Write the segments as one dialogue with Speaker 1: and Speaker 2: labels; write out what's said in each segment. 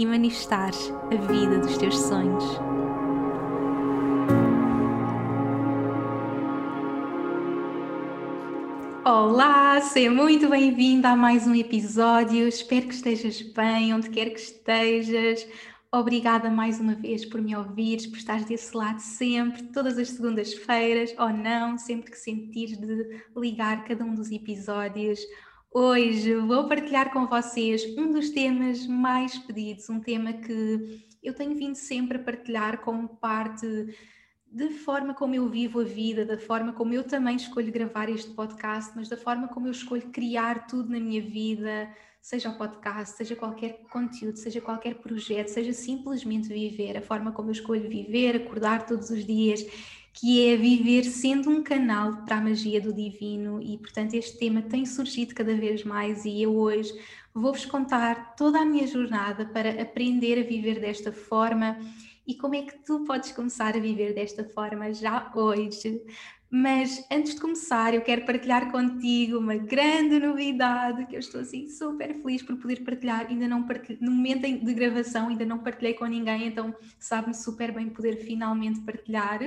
Speaker 1: e manifestares a vida dos teus sonhos. Olá, seja muito bem-vinda a mais um episódio. Espero que estejas bem, onde quer que estejas. Obrigada mais uma vez por me ouvires, por estares desse lado sempre, todas as segundas-feiras, ou não, sempre que sentires de ligar cada um dos episódios. Hoje vou partilhar com vocês um dos temas mais pedidos, um tema que eu tenho vindo sempre a partilhar como parte da forma como eu vivo a vida, da forma como eu também escolho gravar este podcast, mas da forma como eu escolho criar tudo na minha vida, seja o podcast, seja qualquer conteúdo, seja qualquer projeto, seja simplesmente viver, a forma como eu escolho viver, acordar todos os dias que é viver sendo um canal para a magia do divino e, portanto, este tema tem surgido cada vez mais e eu hoje vou-vos contar toda a minha jornada para aprender a viver desta forma e como é que tu podes começar a viver desta forma já hoje. Mas antes de começar, eu quero partilhar contigo uma grande novidade que eu estou assim super feliz por poder partilhar. Ainda não partilhei, no momento de gravação, ainda não partilhei com ninguém, então sabe-me super bem poder finalmente partilhar.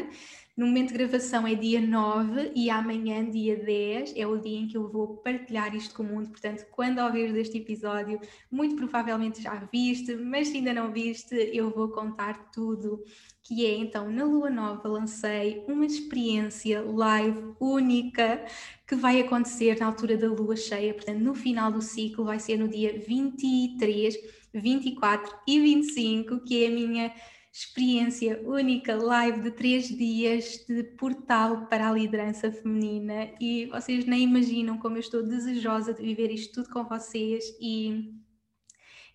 Speaker 1: No momento de gravação é dia 9 e amanhã, dia 10, é o dia em que eu vou partilhar isto com o mundo. Portanto, quando ouvires este episódio, muito provavelmente já viste, mas se ainda não viste, eu vou contar tudo. Que é então, na Lua Nova, lancei uma experiência live única que vai acontecer na altura da Lua cheia. Portanto, no final do ciclo, vai ser no dia 23, 24 e 25, que é a minha experiência única, live de três dias de portal para a liderança feminina e vocês nem imaginam como eu estou desejosa de viver isto tudo com vocês e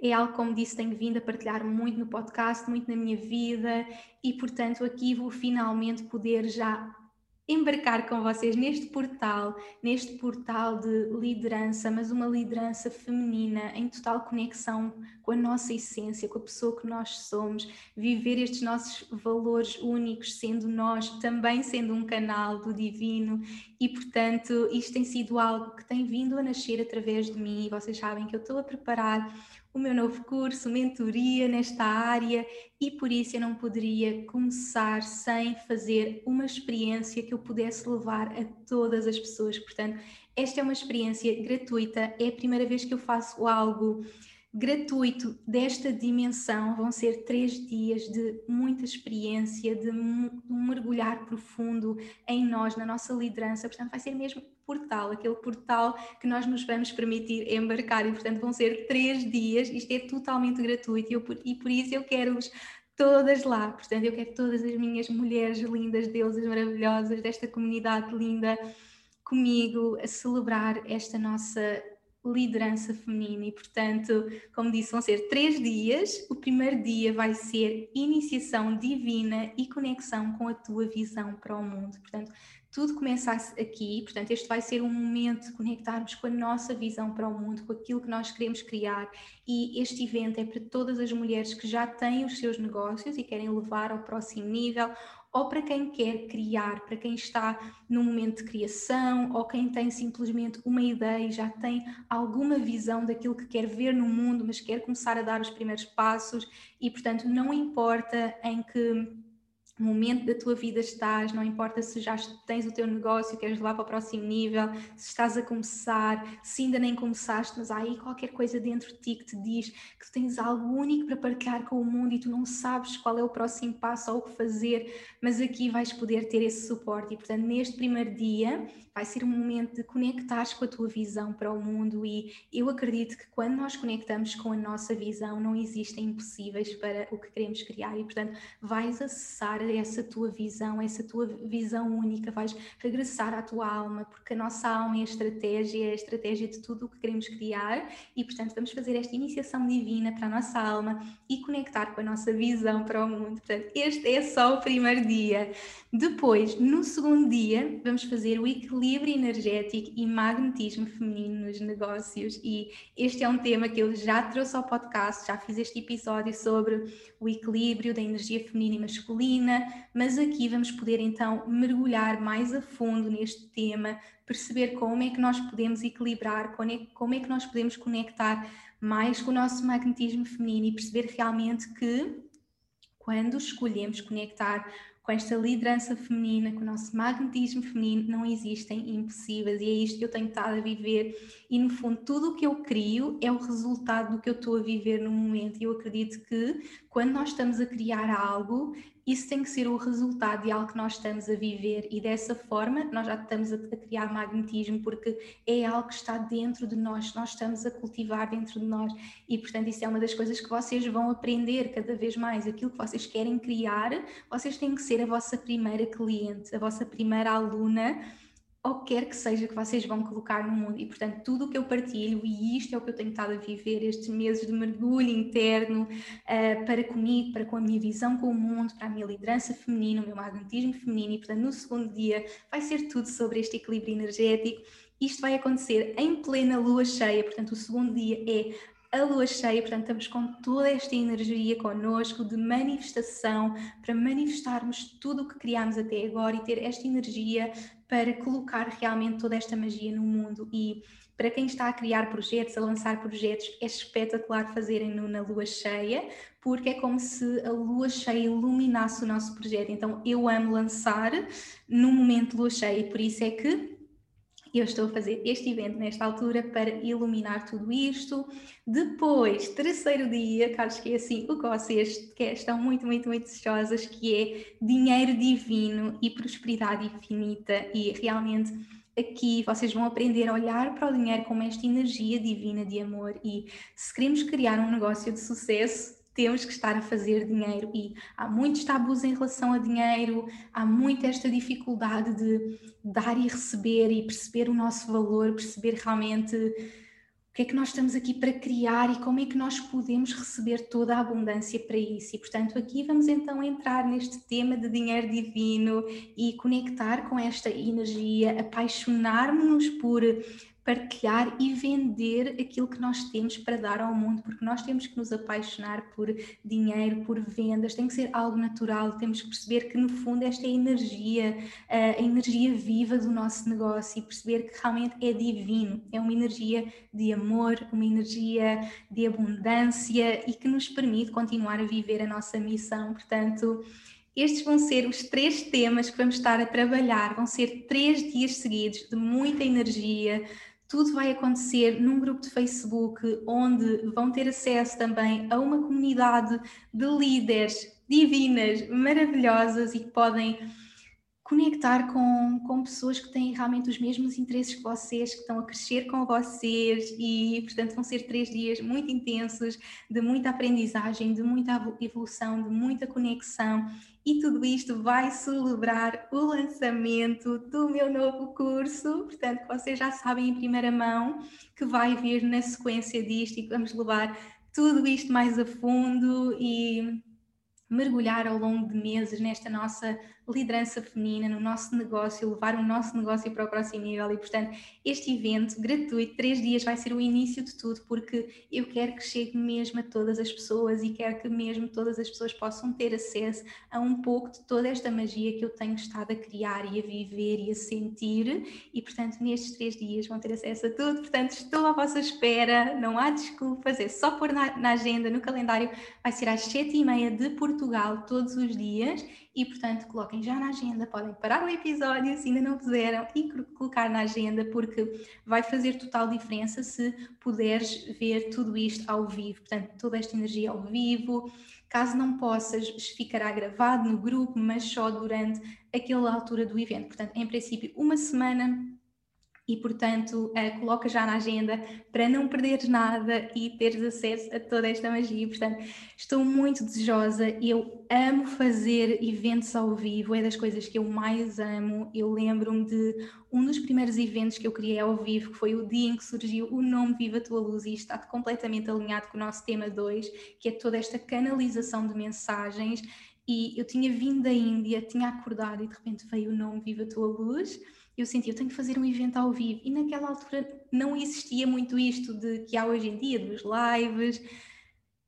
Speaker 1: é algo, como disse, tenho vindo a partilhar muito no podcast, muito na minha vida e, portanto, aqui vou finalmente poder já embarcar com vocês neste portal, neste portal de liderança, mas uma liderança feminina em total conexão com a nossa essência, com a pessoa que nós somos, viver estes nossos valores únicos, sendo nós também sendo um canal do divino. E, portanto, isto tem sido algo que tem vindo a nascer através de mim e vocês sabem que eu estou a preparar o meu novo curso, mentoria nesta área e por isso eu não poderia começar sem fazer uma experiência que eu pudesse levar a todas as pessoas. Portanto, esta é uma experiência gratuita, é a primeira vez que eu faço algo gratuito desta dimensão. Vão ser três dias de muita experiência, de um mergulhar profundo em nós, na nossa liderança. Portanto, vai ser mesmo portal, aquele portal que nós nos vamos permitir embarcar. E, portanto, vão ser três dias. Isto é totalmente gratuito e, eu, e por isso eu quero-vos todas lá. Portanto, eu quero todas as minhas mulheres lindas, deusas maravilhosas desta comunidade linda comigo a celebrar esta nossa liderança feminina e, portanto, como disse, vão ser três dias. O primeiro dia vai ser iniciação divina e conexão com a tua visão para o mundo. Portanto, tudo começa aqui, portanto, este vai ser um momento de conectarmos com a nossa visão para o mundo, com aquilo que nós queremos criar. E este evento é para todas as mulheres que já têm os seus negócios e querem levar ao próximo nível, ou para quem quer criar, para quem está no momento de criação, ou quem tem simplesmente uma ideia e já tem alguma visão daquilo que quer ver no mundo, mas quer começar a dar os primeiros passos, e portanto, não importa em que momento da tua vida estás, não importa se já tens o teu negócio, queres levar para o próximo nível, se estás a começar, se ainda nem começaste, mas há aí qualquer coisa dentro de ti que te diz que tu tens algo único para partilhar com o mundo e tu não sabes qual é o próximo passo ou o que fazer, mas aqui vais poder ter esse suporte. E portanto, neste primeiro dia, vai ser um momento de conectares com a tua visão para o mundo e eu acredito que quando nós conectamos com a nossa visão, não existem impossíveis para o que queremos criar e portanto, vais acessar essa tua visão, essa tua visão única, vais regressar à tua alma, porque a nossa alma é a estratégia, é a estratégia de tudo o que queremos criar e, portanto, vamos fazer esta iniciação divina para a nossa alma e conectar com a nossa visão para o mundo. Portanto, este é só o primeiro dia. Depois, no segundo dia, vamos fazer o equilíbrio energético e magnetismo feminino nos negócios e este é um tema que eu já trouxe ao podcast, já fiz este episódio sobre o equilíbrio da energia feminina e masculina, mas aqui vamos poder então mergulhar mais a fundo neste tema, perceber como é que nós podemos equilibrar, como é, como é que nós podemos conectar mais com o nosso magnetismo feminino e perceber realmente que quando escolhemos conectar com esta liderança feminina, com o nosso magnetismo feminino, não existem impossíveis e é isto que eu tenho estado a viver. E no fundo, tudo o que eu crio é o resultado do que eu estou a viver no momento. E eu acredito que quando nós estamos a criar algo, isso tem que ser o resultado de algo que nós estamos a viver. E dessa forma nós já estamos a, criar magnetismo porque é algo que está dentro de nós, nós estamos a cultivar dentro de nós. E portanto isso é uma das coisas que vocês vão aprender cada vez mais, aquilo que vocês querem criar, vocês têm que ser a vossa primeira cliente, a vossa primeira aluna ou quer que seja que vocês vão colocar no mundo. E, portanto, tudo o que eu partilho, e isto é o que eu tenho estado a viver, estes meses de mergulho interno uh, para comigo, para com a minha visão com o mundo, para a minha liderança feminina, o meu magnetismo feminino, e, portanto, no segundo dia vai ser tudo sobre este equilíbrio energético. Isto vai acontecer em plena lua cheia, portanto, o segundo dia é a lua cheia, portanto, estamos com toda esta energia connosco de manifestação para manifestarmos tudo o que criámos até agora e ter esta energia para colocar realmente toda esta magia no mundo. E para quem está a criar projetos, a lançar projetos, é espetacular fazerem-no na lua cheia, porque é como se a lua cheia iluminasse o nosso projeto. Então, eu amo lançar no momento lua cheia, e por isso é que eu estou a fazer este evento nesta altura para iluminar tudo isto. Depois, terceiro dia, acho que é assim o que vocês que estão muito, muito, muito ansiosas, que é dinheiro divino e prosperidade infinita. E realmente aqui vocês vão aprender a olhar para o dinheiro como esta energia divina de amor. E se queremos criar um negócio de sucesso, temos que estar a fazer dinheiro e há muitos tabus em relação a dinheiro, há muita esta dificuldade de dar e receber e perceber o nosso valor, perceber realmente o que é que nós estamos aqui para criar e como é que nós podemos receber toda a abundância para isso. E portanto, aqui vamos então entrar neste tema de dinheiro divino e conectar com esta energia, apaixonar-nos por partilhar e vender aquilo que nós temos para dar ao mundo, porque nós temos que nos apaixonar por dinheiro, por vendas, tem que ser algo natural, temos que perceber que no fundo esta é a energia, a energia viva do nosso negócio e perceber que realmente é divino, é uma energia de amor, uma energia de abundância e que nos permite continuar a viver a nossa missão, portanto. Estes vão ser os três temas que vamos estar a trabalhar. Vão ser três dias seguidos de muita energia, tudo vai acontecer num grupo de Facebook, onde vão ter acesso também a uma comunidade de líderes divinas, maravilhosas e que podem conectar com, com pessoas que têm realmente os mesmos interesses que vocês, que estão a crescer com vocês e, portanto, vão ser três dias muito intensos, de muita aprendizagem, de muita evolução, de muita conexão. E tudo isto vai celebrar o lançamento do meu novo curso, portanto, vocês já sabem em primeira mão que vai vir na sequência disto e vamos levar tudo isto mais a fundo e mergulhar ao longo de meses nesta nossa liderança feminina, no nosso negócio, levar o nosso negócio para o próximo nível. E, portanto, este evento gratuito, três dias, vai ser o início de tudo, porque eu quero que chegue mesmo a todas as pessoas e quero que mesmo todas as pessoas possam ter acesso a um pouco de toda esta magia que eu tenho estado a criar e a viver e a sentir. E, portanto, nestes três dias vão ter acesso a tudo. Portanto, estou à vossa espera, não há desculpas, é só pôr na, na agenda, no calendário, vai ser às sete e meia de Portugal todos os dias e, portanto, coloquem já na agenda, podem parar o episódio se ainda não fizeram e colocar na agenda, porque vai fazer total diferença se puderes ver tudo isto ao vivo, portanto, toda esta energia ao vivo. Caso não possas, ficará gravado no grupo, mas só durante aquela altura do evento. Portanto, em princípio, uma semana e, portanto, uh, coloca já na agenda para não perderes nada e teres acesso a toda esta magia. Portanto, estou muito desejosa. Eu amo fazer eventos ao vivo, é das coisas que eu mais amo. Eu lembro-me de um dos primeiros eventos que eu criei ao vivo, que foi o dia em que surgiu o nome Viva a Tua Luz, e está completamente alinhado com o nosso tema 2, que é toda esta canalização de mensagens. E eu tinha vindo da Índia, tinha acordado e de repente veio o nome Viva a Tua Luz eu senti, eu tenho que fazer um evento ao vivo. E naquela altura não existia muito isto de que há hoje em dia, dos lives.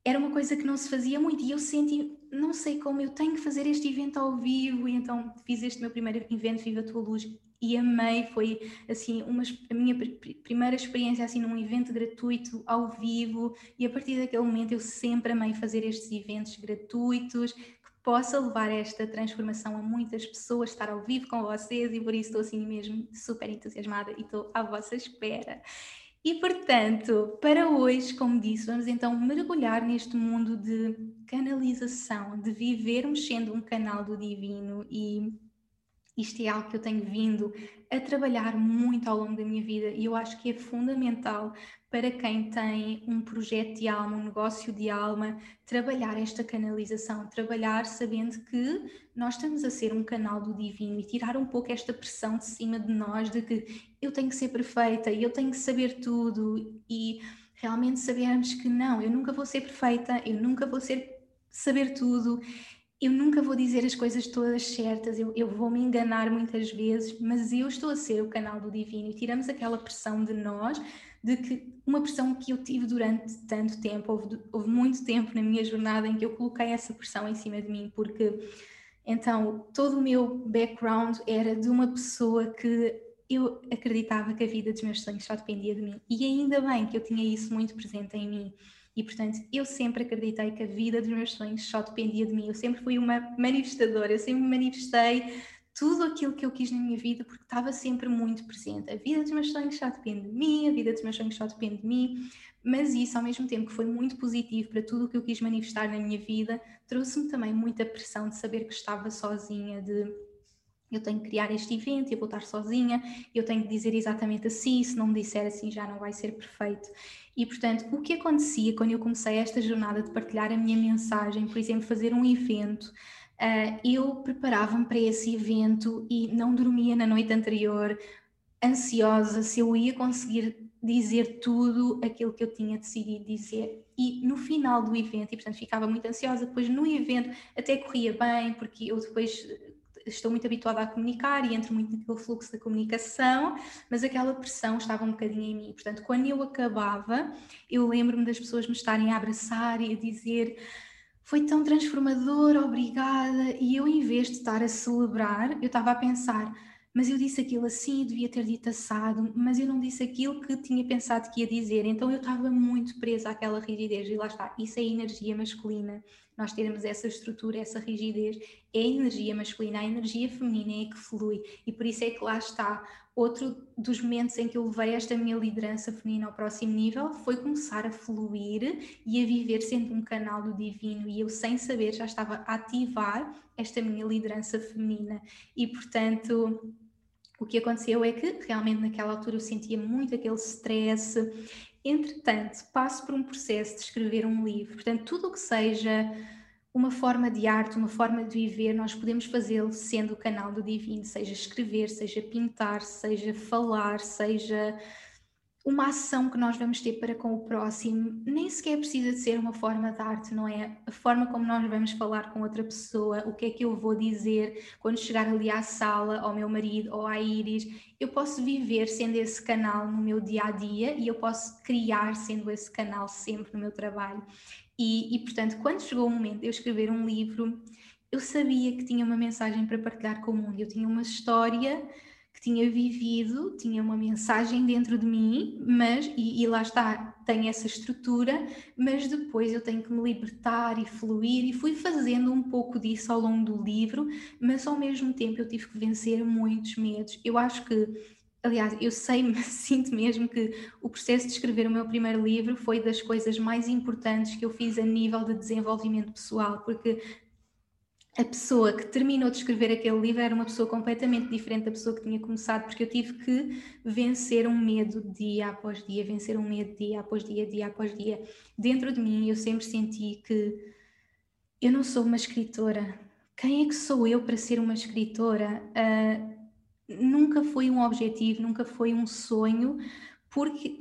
Speaker 1: Era uma coisa que não se fazia muito. E eu senti, não sei como, eu tenho que fazer este evento ao vivo. E então fiz este meu primeiro evento, Viva a Tua Luz. E amei, foi assim, uma, a minha primeira experiência assim num evento gratuito ao vivo. E a partir daquele momento eu sempre amei fazer estes eventos gratuitos, possa levar esta transformação a muitas pessoas, estar ao vivo com vocês e por isso estou assim mesmo super entusiasmada e estou à vossa espera. E portanto, para hoje, como disse, vamos então mergulhar neste mundo de canalização, de vivermos sendo um canal do divino e isto é algo que eu tenho vindo a trabalhar muito ao longo da minha vida e eu acho que é fundamental para quem tem um projeto de alma, um negócio de alma, trabalhar esta canalização, trabalhar sabendo que nós estamos a ser um canal do divino e tirar um pouco esta pressão de cima de nós de que eu tenho que ser perfeita e eu tenho que saber tudo e realmente sabermos que não, eu nunca vou ser perfeita, eu nunca vou ser saber tudo eu nunca vou dizer as coisas todas certas, eu, eu, vou me enganar muitas vezes, mas eu estou a ser o canal do divino e tiramos aquela pressão de nós de que uma pressão que eu tive durante tanto tempo, houve, houve muito tempo na minha jornada em que eu coloquei essa pressão em cima de mim, porque então todo o meu background era de uma pessoa que eu acreditava que a vida dos meus sonhos só dependia de mim, e ainda bem que eu tinha isso muito presente em mim. E portanto, eu sempre acreditei que a vida dos meus sonhos só dependia de mim. Eu sempre fui uma manifestadora, eu sempre manifestei tudo aquilo que eu quis na minha vida, porque estava sempre muito presente. A vida dos meus sonhos só depende de mim, a vida dos meus sonhos só depende de mim, mas isso, ao mesmo tempo que foi muito positivo para tudo o que eu quis manifestar na minha vida, trouxe-me também muita pressão de saber que estava sozinha, de eu tenho que criar este evento, eu vou estar sozinha, eu tenho que dizer exatamente assim, se não me disser assim já não vai ser perfeito. E portanto, o que acontecia quando eu comecei esta jornada de partilhar a minha mensagem, por exemplo, fazer um evento, Uh, eu preparava-me para esse evento e não dormia na noite anterior, ansiosa se eu ia conseguir dizer tudo aquilo que eu tinha decidido dizer. E no final do evento, e portanto ficava muito ansiosa, depois no evento até corria bem, porque eu depois estou muito habituada a comunicar e entro muito naquele fluxo da comunicação, mas aquela pressão estava um bocadinho em mim. Portanto, quando eu acabava, eu lembro-me das pessoas me estarem a abraçar e a dizer foi tão transformador, obrigada. E eu, em vez de estar a celebrar, eu estava a pensar, mas eu disse aquilo assim, devia ter dito assado, mas eu não disse aquilo que tinha pensado que ia dizer. Então eu estava muito presa àquela rigidez. E lá está, isso é energia masculina. Nós termos essa estrutura, essa rigidez, é a energia masculina, a energia feminina é que flui. E por isso é que lá está Outro dos momentos em que eu levei esta minha liderança feminina ao próximo nível foi começar a fluir e a viver sendo um canal do divino. E eu sem saber já estava a ativar esta minha liderança feminina. E portanto o que aconteceu é que realmente naquela altura eu sentia muito aquele stress entretanto passo por um processo de escrever um livro. Portanto tudo o que seja uma forma de arte, uma forma de viver, nós podemos fazê-lo sendo o canal do divino, seja escrever, seja pintar, seja falar, seja uma ação que nós vamos ter para com o próximo, nem sequer precisa de ser uma forma de arte, não é? A forma como nós vamos falar com outra pessoa, o que é que eu vou dizer quando chegar ali à sala, ao meu marido ou à Iris, eu posso viver sendo esse canal no meu dia a dia e eu posso criar sendo esse canal sempre no meu trabalho. E, e, portanto, quando chegou o momento de eu escrever um livro, eu sabia que tinha uma mensagem para partilhar com o mundo. Eu tinha uma história que tinha vivido, tinha uma mensagem dentro de mim, mas, e, e lá está, tem essa estrutura, mas depois eu tenho que me libertar e fluir, e fui fazendo um pouco disso ao longo do livro, mas ao mesmo tempo eu tive que vencer muitos medos. Eu acho que Aliás, eu sei, sinto mesmo que o processo de escrever o meu primeiro livro foi das coisas mais importantes que eu fiz a nível de desenvolvimento pessoal, porque a pessoa que terminou de escrever aquele livro era uma pessoa completamente diferente da pessoa que tinha começado, porque eu tive que vencer um medo dia após dia, vencer um medo dia após dia, dia após dia. Dentro de mim, eu sempre senti que eu não sou uma escritora. Quem é que sou eu para ser uma escritora? Uh, nunca foi um objetivo, nunca foi um sonho, porque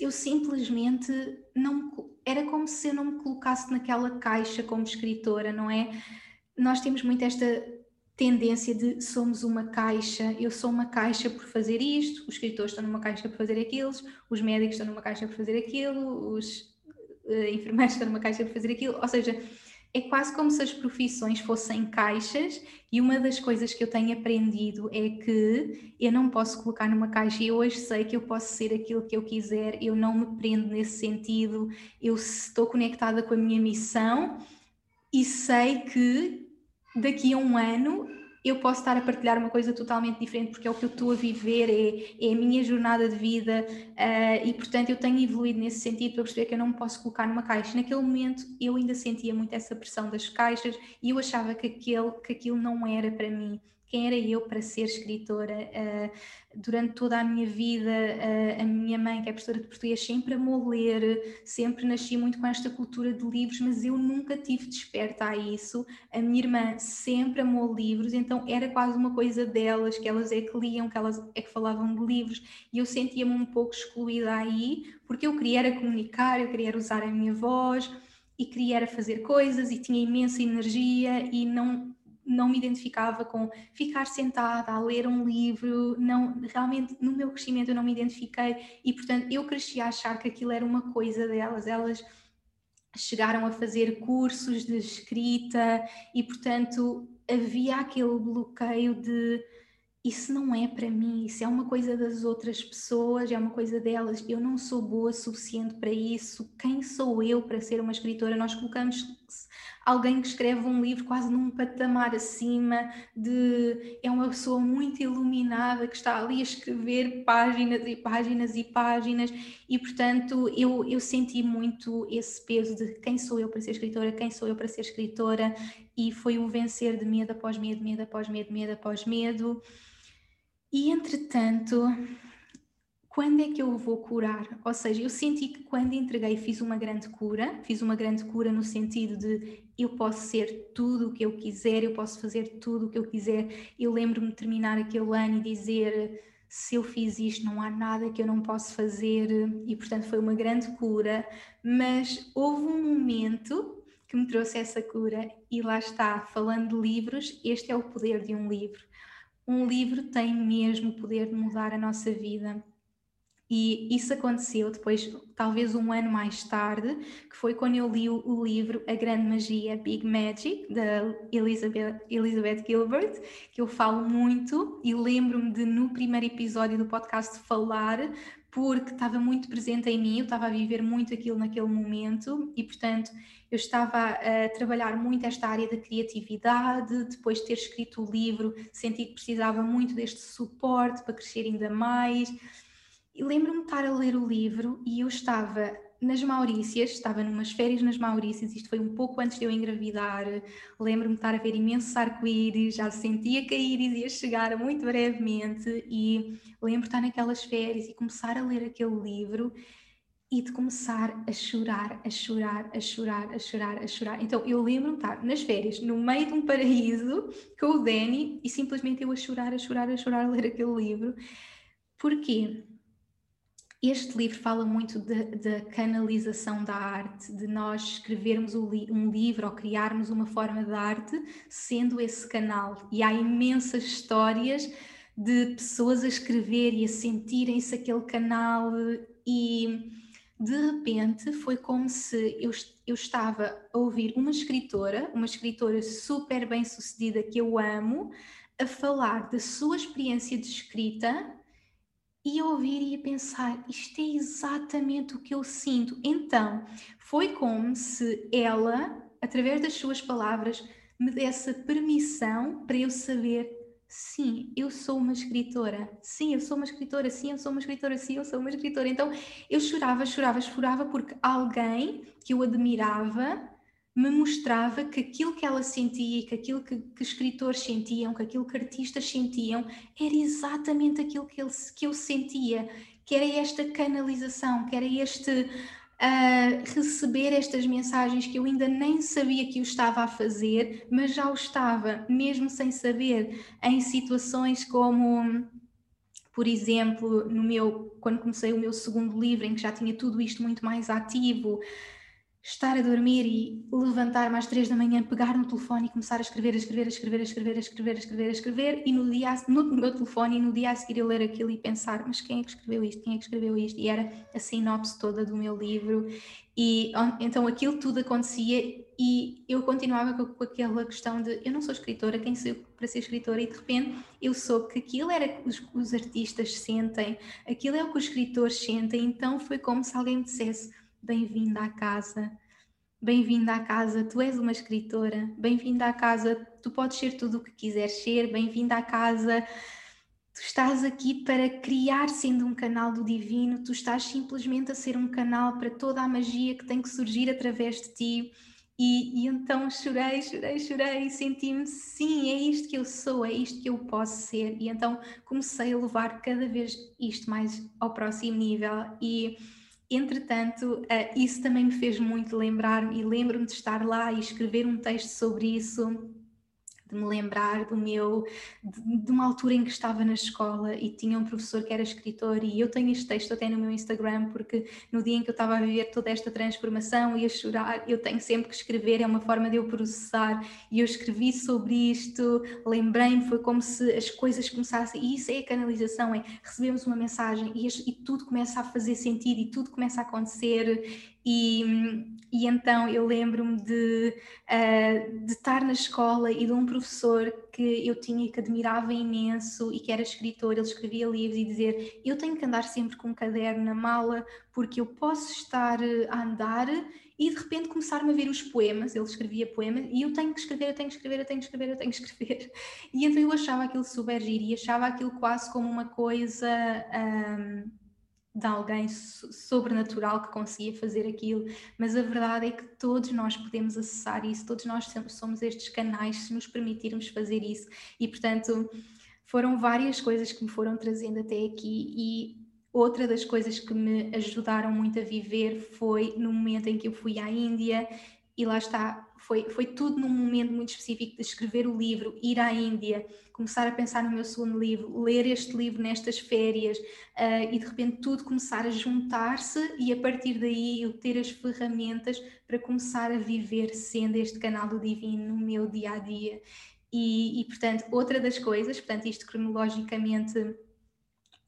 Speaker 1: eu simplesmente não. Era como se eu não me colocasse naquela caixa como escritora, não é? Nós temos muito esta tendência de somos uma caixa, eu sou uma caixa por fazer isto, os escritores estão numa caixa por fazer aquilo, os médicos estão numa caixa por fazer aquilo, os uh, enfermeiros estão numa caixa por fazer aquilo, ou seja, é quase como se as profissões fossem caixas e uma das coisas que eu tenho aprendido é que eu não posso colocar numa caixa e hoje sei que eu posso ser aquilo que eu quiser, eu não me prendo nesse sentido, eu estou conectada com a minha missão e sei que daqui a um ano eu posso estar a partilhar uma coisa totalmente diferente porque é o que eu estou a viver, é, é a minha jornada de vida uh, e portanto eu tenho evoluído nesse sentido para perceber que eu não me posso colocar numa caixa. Naquele momento eu ainda sentia muito essa pressão das caixas e eu achava que, aquele, que aquilo não era para mim quem era eu para ser escritora. Uh, durante toda a minha vida, uh, a minha mãe, que é professora de português, sempre amou ler, sempre nasci muito com esta cultura de livros, mas eu nunca tive desperta a isso. A minha irmã sempre amou livros, então era quase uma coisa delas, que elas é que liam, que elas é que falavam de livros, e eu sentia-me um pouco excluída aí, porque eu queria era comunicar, eu queria usar a minha voz, e queria era fazer coisas, e tinha imensa energia, e não não me identificava com ficar sentada a ler um livro, não, realmente no meu crescimento eu não me identifiquei e portanto eu cresci a achar que aquilo era uma coisa delas, elas chegaram a fazer cursos de escrita e portanto havia aquele bloqueio de isso não é para mim, isso é uma coisa das outras pessoas, é uma coisa delas, eu não sou boa suficiente para isso, quem sou eu para ser uma escritora? Nós colocamos alguém que escreve um livro quase num patamar acima de é uma pessoa muito iluminada que está ali a escrever páginas e páginas e páginas. E portanto eu, eu senti muito esse peso de quem sou eu para ser escritora, quem sou eu para ser escritora. E foi um vencer de medo após medo, medo após medo, medo após medo. E entretanto quando é que eu vou curar? Ou seja, eu senti que quando entreguei fiz uma grande cura, fiz uma grande cura no sentido de eu posso ser tudo o que eu quiser, eu posso fazer tudo o que eu quiser. Eu lembro-me de terminar aquele ano e dizer se eu fiz isto, não há nada que eu não possa fazer, e portanto foi uma grande cura. Mas houve um momento que me trouxe essa cura, e lá está, falando de livros, este é o poder de um livro. Um livro tem mesmo o poder de mudar a nossa vida e isso aconteceu depois, talvez um ano mais tarde, que foi quando eu li o, livro A Grande Magia, Big Magic, da Elizabeth, Elizabeth Gilbert, que eu falo muito e lembro-me de no primeiro episódio do podcast falar, porque estava muito presente em mim, eu estava a viver muito aquilo naquele momento e, portanto, eu estava a trabalhar muito esta área da criatividade. Depois de ter escrito o livro, senti que precisava muito deste suporte para crescer ainda mais e lembro-me de estar a ler o livro e eu estava nas Maurícias, estava numas férias nas Maurícias, isto foi um pouco antes de eu engravidar. Lembro-me de estar a ver imensos arco-íris, já sentia que a íris ia chegar muito brevemente e lembro de estar naquelas férias e começar a ler aquele livro e de começar a chorar, a chorar, a chorar, a chorar, a chorar. Então eu lembro-me de estar nas férias, no meio de um paraíso, com o Danny e simplesmente eu a chorar, a chorar, a chorar, a ler aquele livro. Porquê? Este livro fala muito da canalização da arte, de nós escrevermos um livro ou criarmos uma forma de arte sendo esse canal. E há imensas histórias de pessoas a escrever e a sentirem-se aquele canal, e de repente foi como se eu, eu estava a ouvir uma escritora, uma escritora super bem sucedida que eu amo, a falar da sua experiência de escrita e ouvir e pensar: isto é exatamente o que eu sinto. Então, foi como se ela, através das suas palavras, me desse permissão para eu saber: sim, eu sou uma escritora, sim, eu sou uma escritora, sim, eu sou uma escritora, sim, eu sou uma escritora. Então, eu chorava, chorava, chorava porque alguém que eu admirava me mostrava que aquilo que ela sentia, que aquilo que, que escritores sentiam, que aquilo que artistas sentiam, era exatamente aquilo que, ele, que eu sentia, que era esta canalização, que era este a receber estas mensagens que eu ainda nem sabia que o estava a fazer, mas já o estava, mesmo sem saber, em situações como, por exemplo, no meu, quando comecei o meu segundo livro, em que já tinha tudo isto muito mais ativo, estar a dormir e levantar-me às três da manhã, pegar no telefone e começar a escrever, a escrever, a escrever, a escrever, a escrever, a escrever, a escrever, e no, dia, no, meu telefone e no dia a seguir eu ler aquilo e pensar, mas quem é que escreveu isto? Quem é que escreveu isto? E era a sinopse toda do meu livro. E então aquilo tudo acontecia e eu continuava com, com aquela questão de eu não sou escritora, quem sou para ser escritora? E de repente eu soube que aquilo era que os, os artistas sentem, aquilo é o que os escritores sentem, então foi como se alguém me dissesse bem-vinda à casa, bem-vinda à casa, tu és uma escritora, bem-vinda à casa, tu podes ser tudo o que quiseres ser, bem-vinda à casa, tu estás aqui para criar sendo um canal do divino, tu estás simplesmente a ser um canal para toda a magia que tem que surgir através de ti. E, e então chorei, chorei, chorei. Senti-me, sim, é isto que eu sou, é isto que eu posso ser. E então comecei a levar cada vez isto mais ao próximo nível. E Entretanto, uh, isso também me fez muito lembrar-me, e lembro-me de estar lá e escrever um texto sobre isso de me lembrar do meu de, de, uma altura em que estava na escola e tinha um professor que era escritor e eu tenho este texto até no meu Instagram porque no dia em que eu estava a viver toda esta transformação e a chorar, eu tenho sempre que escrever, é uma forma de eu processar. E eu escrevi sobre isto, lembrei-me, foi como se as coisas começassem, e isso é a canalização, é recebemos uma mensagem e, e tudo começa a fazer sentido e tudo começa a acontecer e, e então eu lembro-me de, uh, de estar na escola e de um professor que eu tinha que admirava imenso e que era escritor, ele escrevia livros e dizer eu tenho que andar sempre com um caderno na mala porque eu posso estar eh, a andar e de repente começar-me a ver os poemas, ele escrevia poemas e eu tenho que escrever, eu tenho que escrever, eu tenho que escrever, eu tenho que escrever. E então eu achava aquilo super giro e achava aquilo quase como uma coisa... Um, de alguém sobrenatural que conseguia fazer aquilo, mas a verdade é que todos nós podemos acessar isso, todos nós somos estes canais se nos permitirmos fazer isso, e portanto foram várias coisas que me foram trazendo até aqui e outra das coisas que me ajudaram muito a viver foi no momento em que eu fui à Índia e lá está, foi, foi tudo num momento muito específico de escrever o livro, ir à Índia, começar a pensar no meu segundo livro, ler este livro nestas férias uh, e de repente tudo começar a juntar-se e a partir daí eu ter as ferramentas para começar a viver sendo este canal do divino no meu dia a dia. E, e portanto, outra das coisas, portanto, isto cronologicamente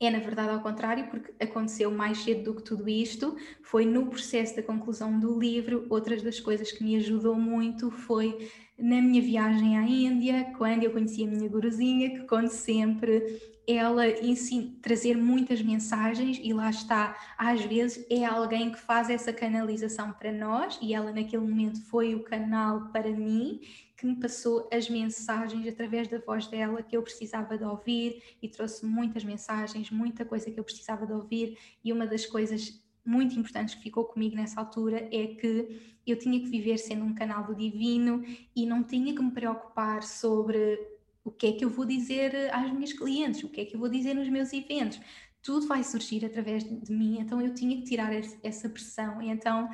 Speaker 1: é, na verdade, ao contrário, porque aconteceu mais cedo do que tudo isto. Foi no processo da conclusão do livro. Outras das coisas que me ajudou muito foi na minha viagem à Índia, quando eu conheci a minha guruzinha, que conto sempre, ela ensina, trazer muitas mensagens e lá está, às vezes é alguém que faz essa canalização para nós e ela naquele momento foi o canal para mim que me passou as mensagens através da voz dela que eu precisava de ouvir e trouxe muitas mensagens, muita coisa que eu precisava de ouvir e uma das coisas muito importantes que ficou comigo nessa altura é que eu tinha que viver sendo um canal do divino e não tinha que me preocupar sobre o que é que eu vou dizer às minhas clientes, o que é que eu vou dizer nos meus eventos. Tudo vai surgir através de mim, então eu tinha que tirar essa pressão. Então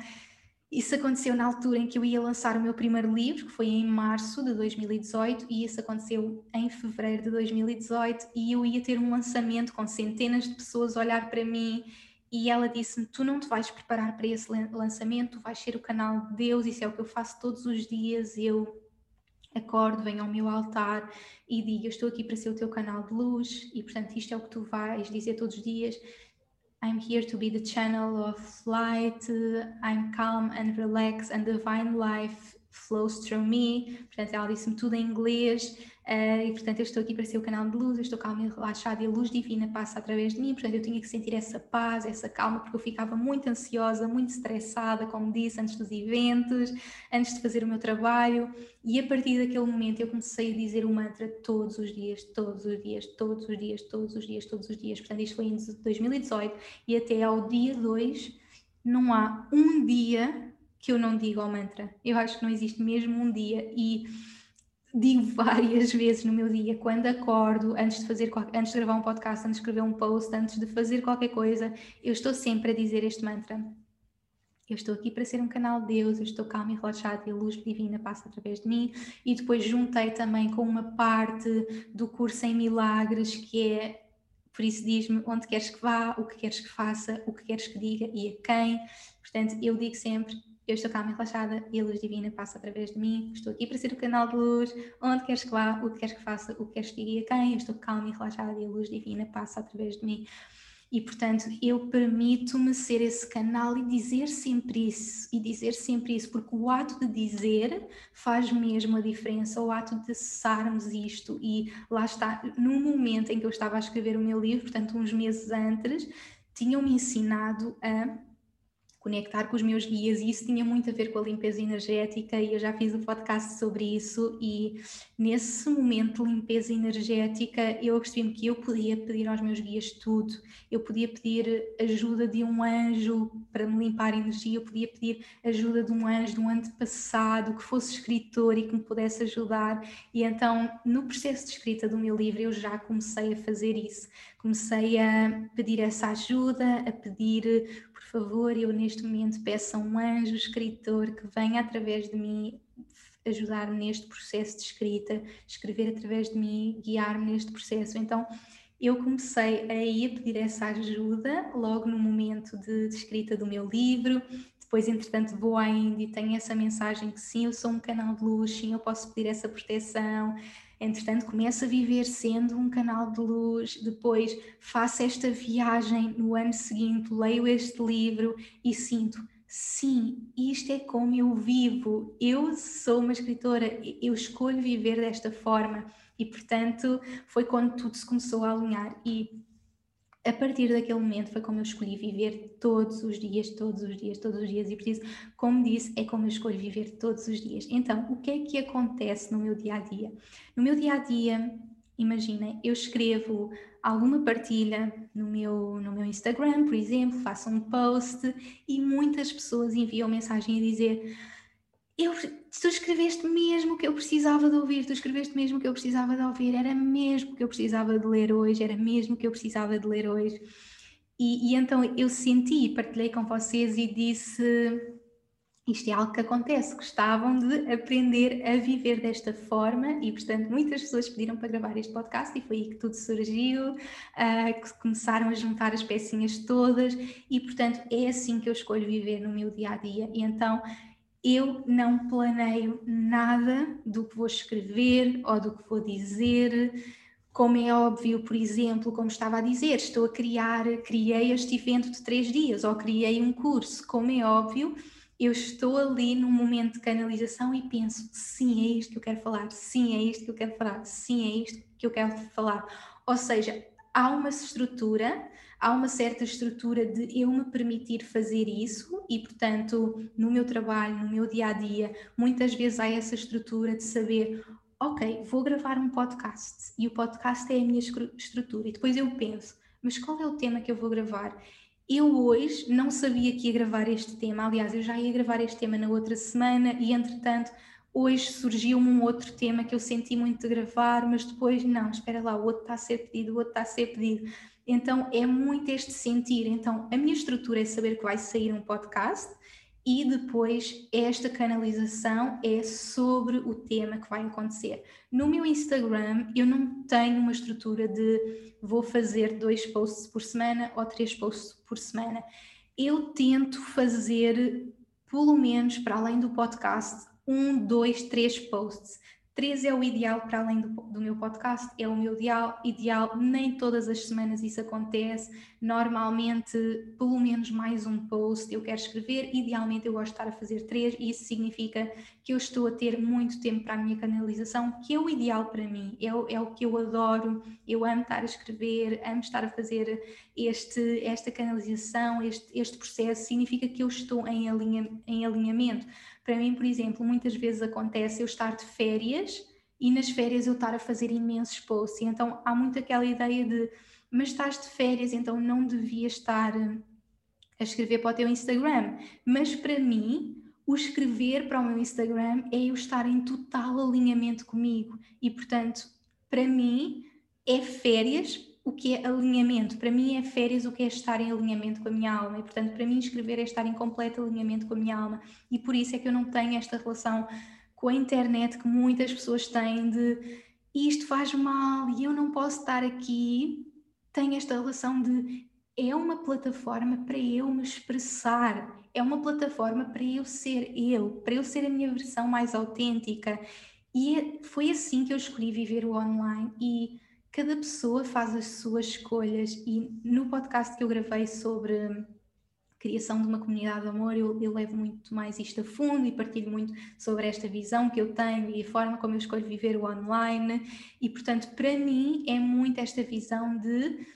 Speaker 1: isso aconteceu na altura em que eu ia lançar o meu primeiro livro, que foi em março de 2018, e isso aconteceu em fevereiro de 2018, e eu ia ter um lançamento com centenas de pessoas a olhar para mim, e ela disse-me: Tu não te vais preparar para esse lançamento, tu vais ser o canal de Deus, isso é o que eu faço todos os dias. Eu acordo, venho ao meu altar e digo: Eu estou aqui para ser o teu canal de luz, e portanto, isto é o que tu vais dizer todos os dias. I'm here to be the channel of light. Uh, I'm calm and relaxed, and divine life flows through me. Portanto, ela disse-me tudo em inglês. Uh, e portanto, eu estou aqui para ser o canal de luz, eu estou calma e relaxada e a luz divina passa através de mim. Portanto, eu tinha que sentir essa paz, essa calma, porque eu ficava muito ansiosa, muito estressada, como disse, antes dos eventos, antes de fazer o meu trabalho. E a partir daquele momento, eu comecei a dizer o mantra todos os dias, todos os dias, todos os dias, todos os dias, todos os dias. Portanto, isto foi em 2018 e até ao dia 2 não há um dia que eu não digo ao mantra. Eu acho que não existe mesmo um dia e digo várias vezes no meu dia, quando acordo, antes de fazer antes de gravar um podcast, antes de escrever um post, antes de fazer qualquer coisa, eu estou sempre a dizer este mantra. Eu estou aqui para ser um canal de Deus, eu estou calma e relaxada e a luz divina passa através de mim. E depois juntei também com uma parte do curso em milagres, que é por isso diz-me onde queres que vá, o que queres que faça, o que queres que diga e a quem. Portanto, eu digo sempre eu estou calma e relaxada e a luz divina passa através de mim. Estou aqui para ser o canal de luz, onde queres que vá, o que queres que faça, o que queres que diga quem. Eu estou calma e relaxada e a luz divina passa através de mim. E portanto, eu permito-me ser esse canal e dizer sempre isso, e dizer sempre isso, porque o ato de dizer faz mesmo a diferença, o ato de cessarmos isto. E lá está, no momento em que eu estava a escrever o meu livro, portanto, uns meses antes, tinham-me ensinado a conectar com os meus guias e isso tinha muito a ver com a limpeza energética e eu já fiz um podcast sobre isso e nesse momento de limpeza energética eu percebi-me que eu podia pedir aos meus guias tudo, eu podia pedir ajuda de um anjo para me limpar a energia, eu podia pedir ajuda de um anjo, de um antepassado que fosse escritor e que me pudesse ajudar. E então no processo de escrita do meu livro eu já comecei a fazer isso, comecei a pedir essa ajuda, a pedir favor, eu neste momento peço a um anjo escritor que venha através de mim ajudar-me neste processo de escrita, escrever através de mim, guiar-me neste processo. Então, eu comecei a pedir essa ajuda logo no momento de, de, escrita do meu livro. Depois, entretanto, vou à Índia e tenho essa mensagem que sim, eu sou um canal de luz, sim, eu posso pedir essa proteção. Entretanto, começo a viver sendo um canal de luz. Depois, faço esta viagem no ano seguinte, leio este livro e sinto sim, isto é como eu vivo. Eu sou uma escritora, eu escolho viver desta forma. E, portanto, foi quando tudo se começou a alinhar. E a partir daquele momento foi como eu escolhi viver todos os dias, todos os dias, todos os dias, e preciso, como disse, é como eu escolho viver todos os dias. Então, o que é que acontece no meu dia a dia? No meu dia a dia, imaginem, eu escrevo alguma partilha no meu, no meu Instagram, por exemplo, faço um post e muitas pessoas enviam mensagem a dizer eu, tu escreveste mesmo o que eu precisava de ouvir, tu escreveste mesmo o que eu precisava de ouvir, era mesmo o que eu precisava de ler hoje, era mesmo o que eu precisava de ler hoje. E, e então eu senti, partilhei com vocês e disse: isto é algo que acontece, gostavam de aprender a viver desta forma e, portanto, muitas pessoas pediram para gravar este podcast e foi aí que tudo surgiu, uh, que começaram a juntar as pecinhas todas e, portanto, é assim que eu escolho viver no meu dia a dia. E então eu não planeio nada do que vou escrever ou do que vou dizer. Como é óbvio, por exemplo, como estava a dizer, estou a criar, criei este evento de três dias ou criei um curso. Como é óbvio, eu estou ali num momento de canalização e penso: sim, é isto que eu quero falar, sim, é isto que eu quero falar, sim, é isto que eu quero falar. Ou seja, há uma estrutura há uma certa estrutura de eu me permitir fazer isso e, portanto, no meu trabalho, no meu dia a dia, muitas vezes há essa estrutura de saber. Ok, vou gravar um podcast e o podcast é a minha estrutura. E depois eu penso, mas qual é o tema que eu vou gravar? Eu hoje não sabia que ia gravar este tema, aliás, eu já ia gravar este tema na outra semana e, entretanto, hoje surgiu-me um outro tema que eu senti muito de gravar, mas depois, não, espera lá, o outro está a ser pedido, o outro está a ser pedido. Então é muito este sentir. Então a minha estrutura é saber que vai sair um podcast e depois esta canalização é sobre o tema que vai acontecer. No meu Instagram eu não tenho uma estrutura de vou fazer dois posts por semana ou três posts por semana. Eu tento fazer pelo menos para além do podcast um, dois, três posts. Três é o ideal para além do, do, meu podcast, é o meu ideal, ideal, nem todas as semanas isso acontece, normalmente pelo menos mais um post eu quero escrever, idealmente eu gosto de estar a fazer três e isso significa que eu estou a ter muito tempo para a minha canalização, que é o ideal para mim, é o, é o que eu adoro, eu amo estar a escrever, amo estar a fazer este, esta canalização, este, este processo, significa que eu estou em, alinha, em alinhamento para mim, por exemplo, muitas vezes acontece eu estar de férias e nas férias eu estar a fazer imensos posts. Então há muito aquela ideia de, mas estás de férias, então não devias estar a escrever para o teu Instagram. Mas para mim, o escrever para o meu Instagram é eu estar em total alinhamento comigo e, portanto, para mim é férias o que é alinhamento. Para mim é férias o que é estar em alinhamento com a minha alma. E, portanto, para mim escrever é estar em completo alinhamento com a minha alma. E por isso é que eu não tenho esta relação com a internet que muitas pessoas têm de isto faz mal e eu não posso estar aqui. Tenho esta relação de é uma plataforma para eu me expressar, é uma plataforma para eu ser eu, para eu ser a minha versão mais autêntica. E é, foi assim que eu escolhi viver o online e cada pessoa faz as suas escolhas e no podcast que eu gravei sobre criação de uma comunidade de amor, eu, eu, levo muito mais isto a fundo e partilho muito sobre esta visão que eu tenho e a forma como eu escolho viver o online. E, portanto, para mim é muito esta visão de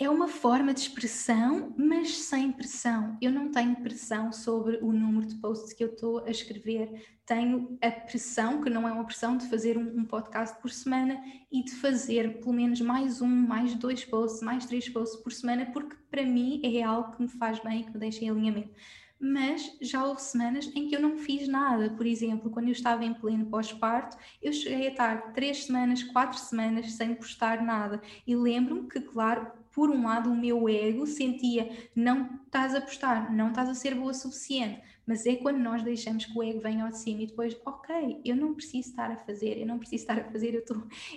Speaker 1: é uma forma de expressão, mas sem pressão. Eu não tenho pressão sobre o número de posts que eu estou a escrever. Tenho a pressão, que não é uma pressão, de fazer um, um, podcast por semana e de fazer pelo menos mais um, mais dois posts, mais três posts por semana, porque para mim é algo que me faz bem, que me deixa em alinhamento. Mas já houve semanas em que eu não fiz nada. Por exemplo, quando eu estava em pleno pós-parto, eu cheguei a estar três semanas, quatro semanas sem postar nada. E lembro-me que, claro, por um lado, o meu ego sentia não estás a postar, não estás a ser boa o suficiente, mas é quando nós deixamos que o ego venha ao de cima e depois, ok, eu não preciso estar a fazer, eu não preciso estar a fazer, eu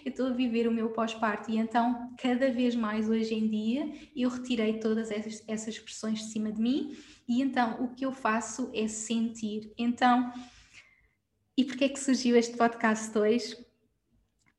Speaker 1: estou a viver o meu pós-parto. E então, cada vez mais hoje em dia, eu retirei todas essas, essas pressões de cima de mim e então o que eu faço é sentir. Então, e porquê é que surgiu este podcast hoje?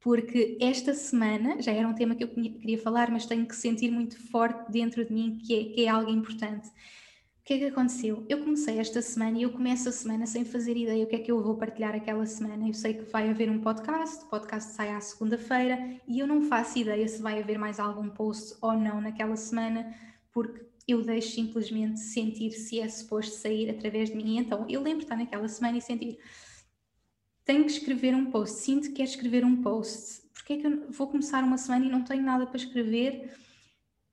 Speaker 1: Porque esta semana já era um tema que eu queria falar, mas tenho que sentir muito forte dentro de mim que é, que é algo importante. O que é que aconteceu? Eu comecei esta semana e eu começo a semana sem fazer ideia o que é que eu vou partilhar aquela semana. Eu sei que vai haver um podcast, o podcast sai à segunda-feira e eu não faço ideia se vai haver mais algum post ou não naquela semana, porque eu deixo simplesmente sentir se é suposto sair através de mim. Então eu lembro de estar naquela semana e sentir tenho que escrever um post, sinto que quero escrever um post, porque é que eu vou começar uma semana e não tenho nada para escrever?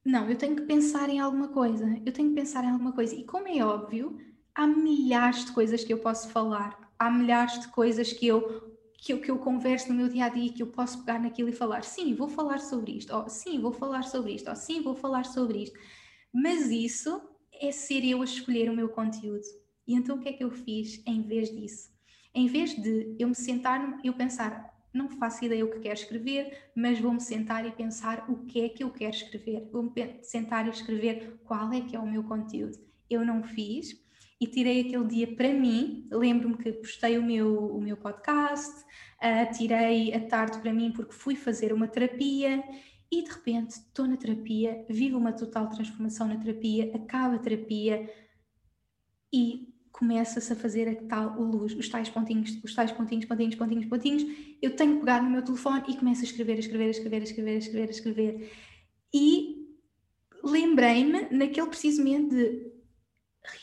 Speaker 1: Não, eu tenho que pensar em alguma coisa, eu tenho que pensar em alguma coisa. E como é óbvio, há milhares de coisas que eu posso falar, há milhares de coisas que eu que eu, que eu converso no meu dia a dia, que eu posso pegar naquilo e falar, sim, vou falar sobre isto, ou sim, vou falar sobre isto, ou sim, vou falar sobre isto. Mas isso é ser eu a escolher o meu conteúdo. E então o que é que eu fiz em vez disso? Em vez de eu me sentar e eu pensar, não faço ideia o que quero escrever, mas vou-me sentar e pensar o que é que eu quero escrever. Vou-me sentar e escrever qual é que é o meu conteúdo. Eu não fiz e tirei aquele dia para mim. Lembro-me que postei o meu, o meu podcast, uh, tirei a tarde para mim porque fui fazer uma terapia e de repente estou na terapia, vivo uma total transformação na terapia, acaba a terapia e começa-se a fazer a tal luz, os tais pontinhos, os tais pontinhos, pontinhos, pontinhos, pontinhos. Eu tenho que pegar no meu telefone e começo a escrever, a escrever, a escrever, a escrever, a escrever, a escrever. E lembrei-me naquele preciso momento de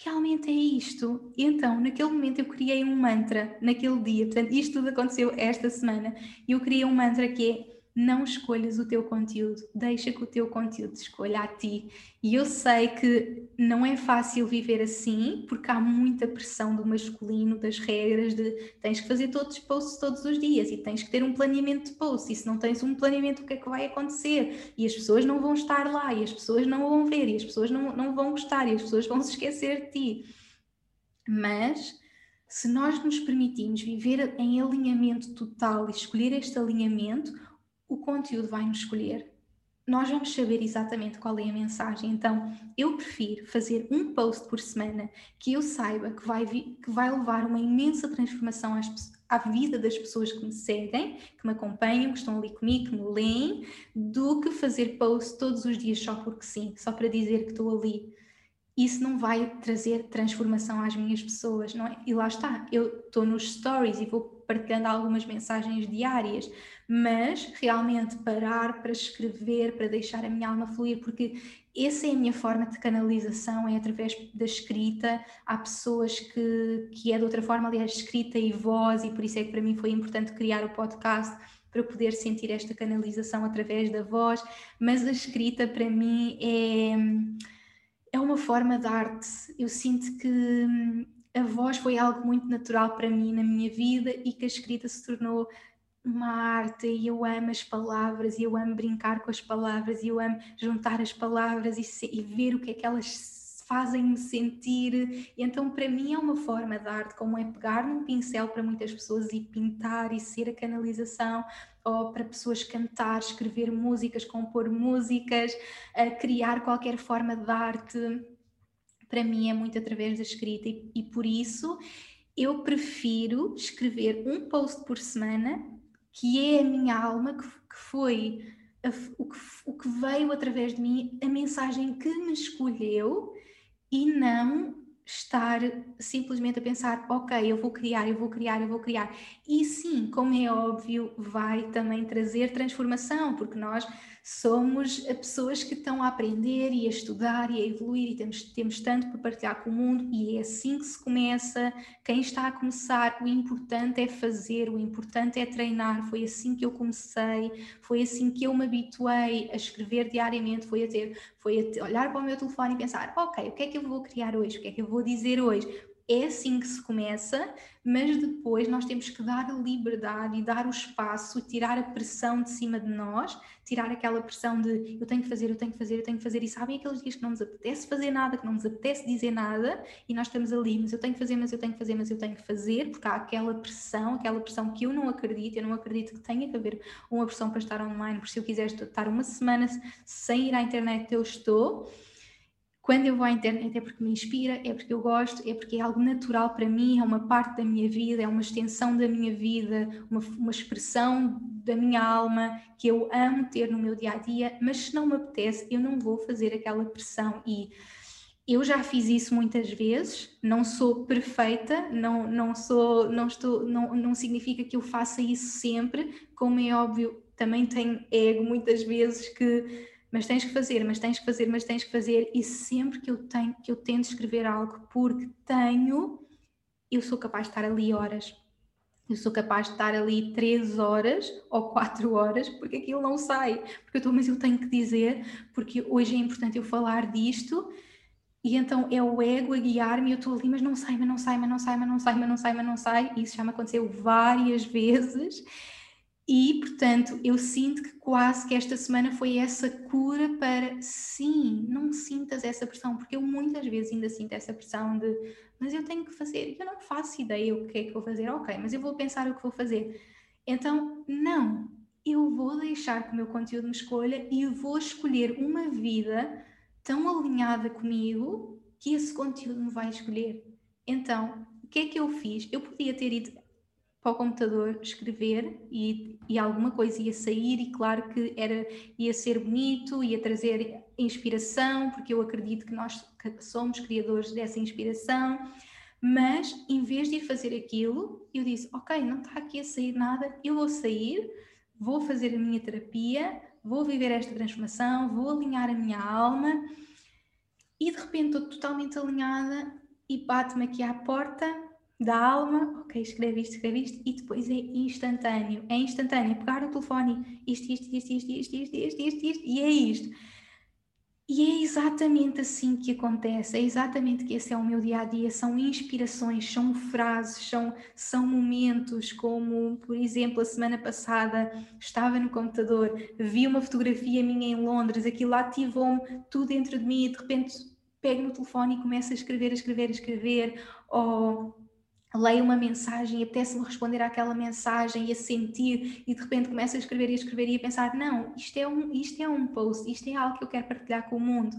Speaker 1: realmente é isto. E então, naquele momento, eu criei um mantra naquele dia. Portanto, isto tudo aconteceu esta semana. E eu criei um mantra que é não escolhas o teu conteúdo, deixa que o teu conteúdo escolha a ti. E eu sei que não é fácil viver assim, porque há muita pressão do masculino, das regras de tens que fazer todos os posts todos os dias e tens que ter um planeamento de posts. E se não tens um planeamento, o que é que vai acontecer? E as pessoas não vão estar lá, e as pessoas não vão ver, e as pessoas não, não vão gostar, e as pessoas vão se esquecer de ti. Mas se nós nos permitimos viver em alinhamento total e escolher este alinhamento, o conteúdo vai nos escolher. Nós vamos saber exatamente qual é a mensagem. Então, eu prefiro fazer um post por semana que eu saiba que vai, que vai levar uma imensa transformação às, à vida das pessoas que me seguem, que me acompanham, que estão ali comigo, que me leem, do que fazer post todos os dias só porque sim, só para dizer que estou ali isso não vai trazer transformação às minhas pessoas, não é? E lá está, eu estou nos stories e vou partilhando algumas mensagens diárias, mas realmente parar para escrever, para deixar a minha alma fluir, porque essa é a minha forma de canalização, é através da escrita. Há pessoas que, que é de outra forma, aliás, escrita e voz, e por isso é que para mim foi importante criar o podcast para poder sentir esta canalização através da voz, mas a escrita para mim é é uma forma de arte. Eu sinto que hum, a voz foi algo muito natural para mim na minha vida e que a escrita se tornou uma arte e eu amo as palavras e eu amo brincar com as palavras e eu amo juntar as palavras e, se, e ver o que é que elas fazem-me sentir. E então, para mim, é uma forma de arte, como é pegar num pincel para muitas pessoas e pintar e ser a canalização, ou para pessoas cantar, escrever músicas, compor músicas, criar qualquer forma de arte. Para mim, é muito através da escrita, e, e por isso eu prefiro escrever um post por semana, que é a minha alma, que, que foi o, que, o que veio através de mim, a mensagem que me escolheu e não estar simplesmente a pensar, ok, eu vou criar, eu vou criar, eu vou criar. E sim, como é óbvio, vai também trazer transformação, porque nós somos pessoas que estão a aprender e a estudar e a evoluir e temos, temos tanto para partilhar com o mundo e é assim que se começa. Quem está a começar, o importante é fazer, o importante é treinar. Foi assim que eu comecei, foi assim que eu me habituei a escrever diariamente, foi a ter, foi a ter, olhar para o meu telefone e pensar, ok, o que é que eu vou criar hoje? O que é que eu vou dizer hoje? É assim que se começa, mas depois nós temos que dar a liberdade e dar o espaço, tirar a pressão de cima de nós, tirar aquela pressão de eu tenho que fazer, eu tenho que fazer, eu tenho que fazer, e sabem aqueles dias que não nos apetece fazer nada, que não nos apetece dizer nada, e nós estamos ali, mas eu tenho que fazer, mas eu tenho que fazer, mas eu tenho que fazer, porque há aquela pressão, aquela pressão que eu não acredito, eu não acredito que tenha que haver uma pressão para estar online, porque se eu quiser estar uma semana sem ir à internet, eu estou quando eu vou à internet é porque me inspira, é porque eu gosto, é porque é algo natural para mim, é uma parte da minha vida, é uma extensão da minha vida, uma, uma expressão da minha alma que eu amo ter no meu dia a dia, mas se não me apetece, eu não vou fazer aquela pressão. E eu já fiz isso muitas vezes, não sou perfeita, não, não sou, não estou, não, não significa que eu faça isso sempre, como é óbvio, também tenho ego muitas vezes que mas tens que fazer, mas tens que fazer, mas tens que fazer, e sempre que eu tenho, que eu tento escrever algo porque tenho, eu sou capaz de estar ali horas. Eu sou capaz de estar ali três horas ou quatro horas porque aquilo não sai. Porque eu estou, mas eu tenho que dizer, porque hoje é importante eu falar disto, e então é o ego a guiar-me, eu estou ali, mas não sai, mas não sai, mas não sai, mas não sai, mas não sai, mas não sai, e isso já me aconteceu várias vezes. E, portanto, eu sinto que quase que esta semana foi essa cura para sim, não sintas essa pressão, porque eu muitas vezes ainda sinto essa pressão de mas eu tenho que fazer, eu não faço ideia o que é que vou fazer, ok, mas eu vou pensar o que vou fazer. Então, não, eu vou deixar que o meu conteúdo me escolha e vou escolher uma vida tão alinhada comigo que esse conteúdo me vai escolher. Então, o que é que eu fiz? Eu podia ter ido para o computador escrever e, e alguma coisa ia sair e claro que era ia ser bonito, ia trazer inspiração, porque eu acredito que nós somos criadores dessa inspiração, mas em vez de ir fazer aquilo, eu disse, ok, não está aqui a sair nada, eu vou sair, vou fazer a minha terapia, vou viver esta transformação, vou alinhar a minha alma e de repente estou totalmente alinhada e bate-me aqui à porta da alma, ok, escreve isto, escreve isto, e depois é instantâneo. É instantâneo, pegar o telefone, isto, isto, isto, isto, isto, isto, isto, isto, isto, e é isto. E é exatamente assim que acontece, é exatamente que esse é o meu dia a dia. São inspirações, são frases, são, são momentos, como por exemplo, a semana passada estava no computador, vi uma fotografia minha em Londres, aquilo ativou-me tudo dentro de mim e de repente pego no telefone e começo a escrever, a escrever, a escrever, ou leio uma mensagem e apetece-me responder àquela mensagem e a sentir e de repente começo a escrever e a escrever e a pensar não, isto é um, isto é um post, isto é algo que eu quero partilhar com o mundo.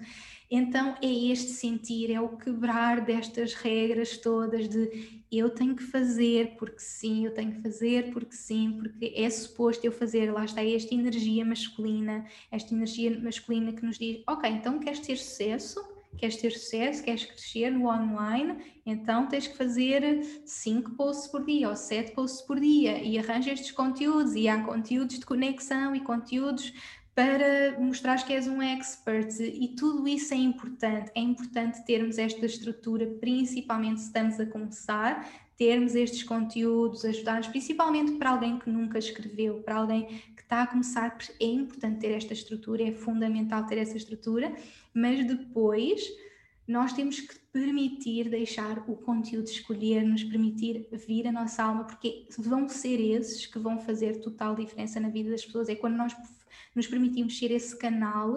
Speaker 1: Então é este sentir, é o quebrar destas regras todas de eu tenho que fazer porque sim, eu tenho que fazer porque sim, porque é suposto eu fazer, lá está esta energia masculina, esta energia masculina que nos diz, ok, então queres ter sucesso? Queres ter sucesso, queres crescer no online, então tens que fazer 5 posts por dia ou 7 posts por dia e arranja estes conteúdos. E há conteúdos de conexão e conteúdos para mostrar que és um expert. E tudo isso é importante. É importante termos esta estrutura, principalmente se estamos a começar, termos estes conteúdos, ajudar-nos, principalmente para alguém que nunca escreveu, para alguém está a começar, é importante ter esta estrutura, é fundamental ter essa estrutura, mas depois nós temos que permitir deixar o conteúdo escolher, nos permitir vir a nossa alma, porque vão ser esses que vão fazer total diferença na vida das pessoas. É quando nós nos permitimos ser esse canal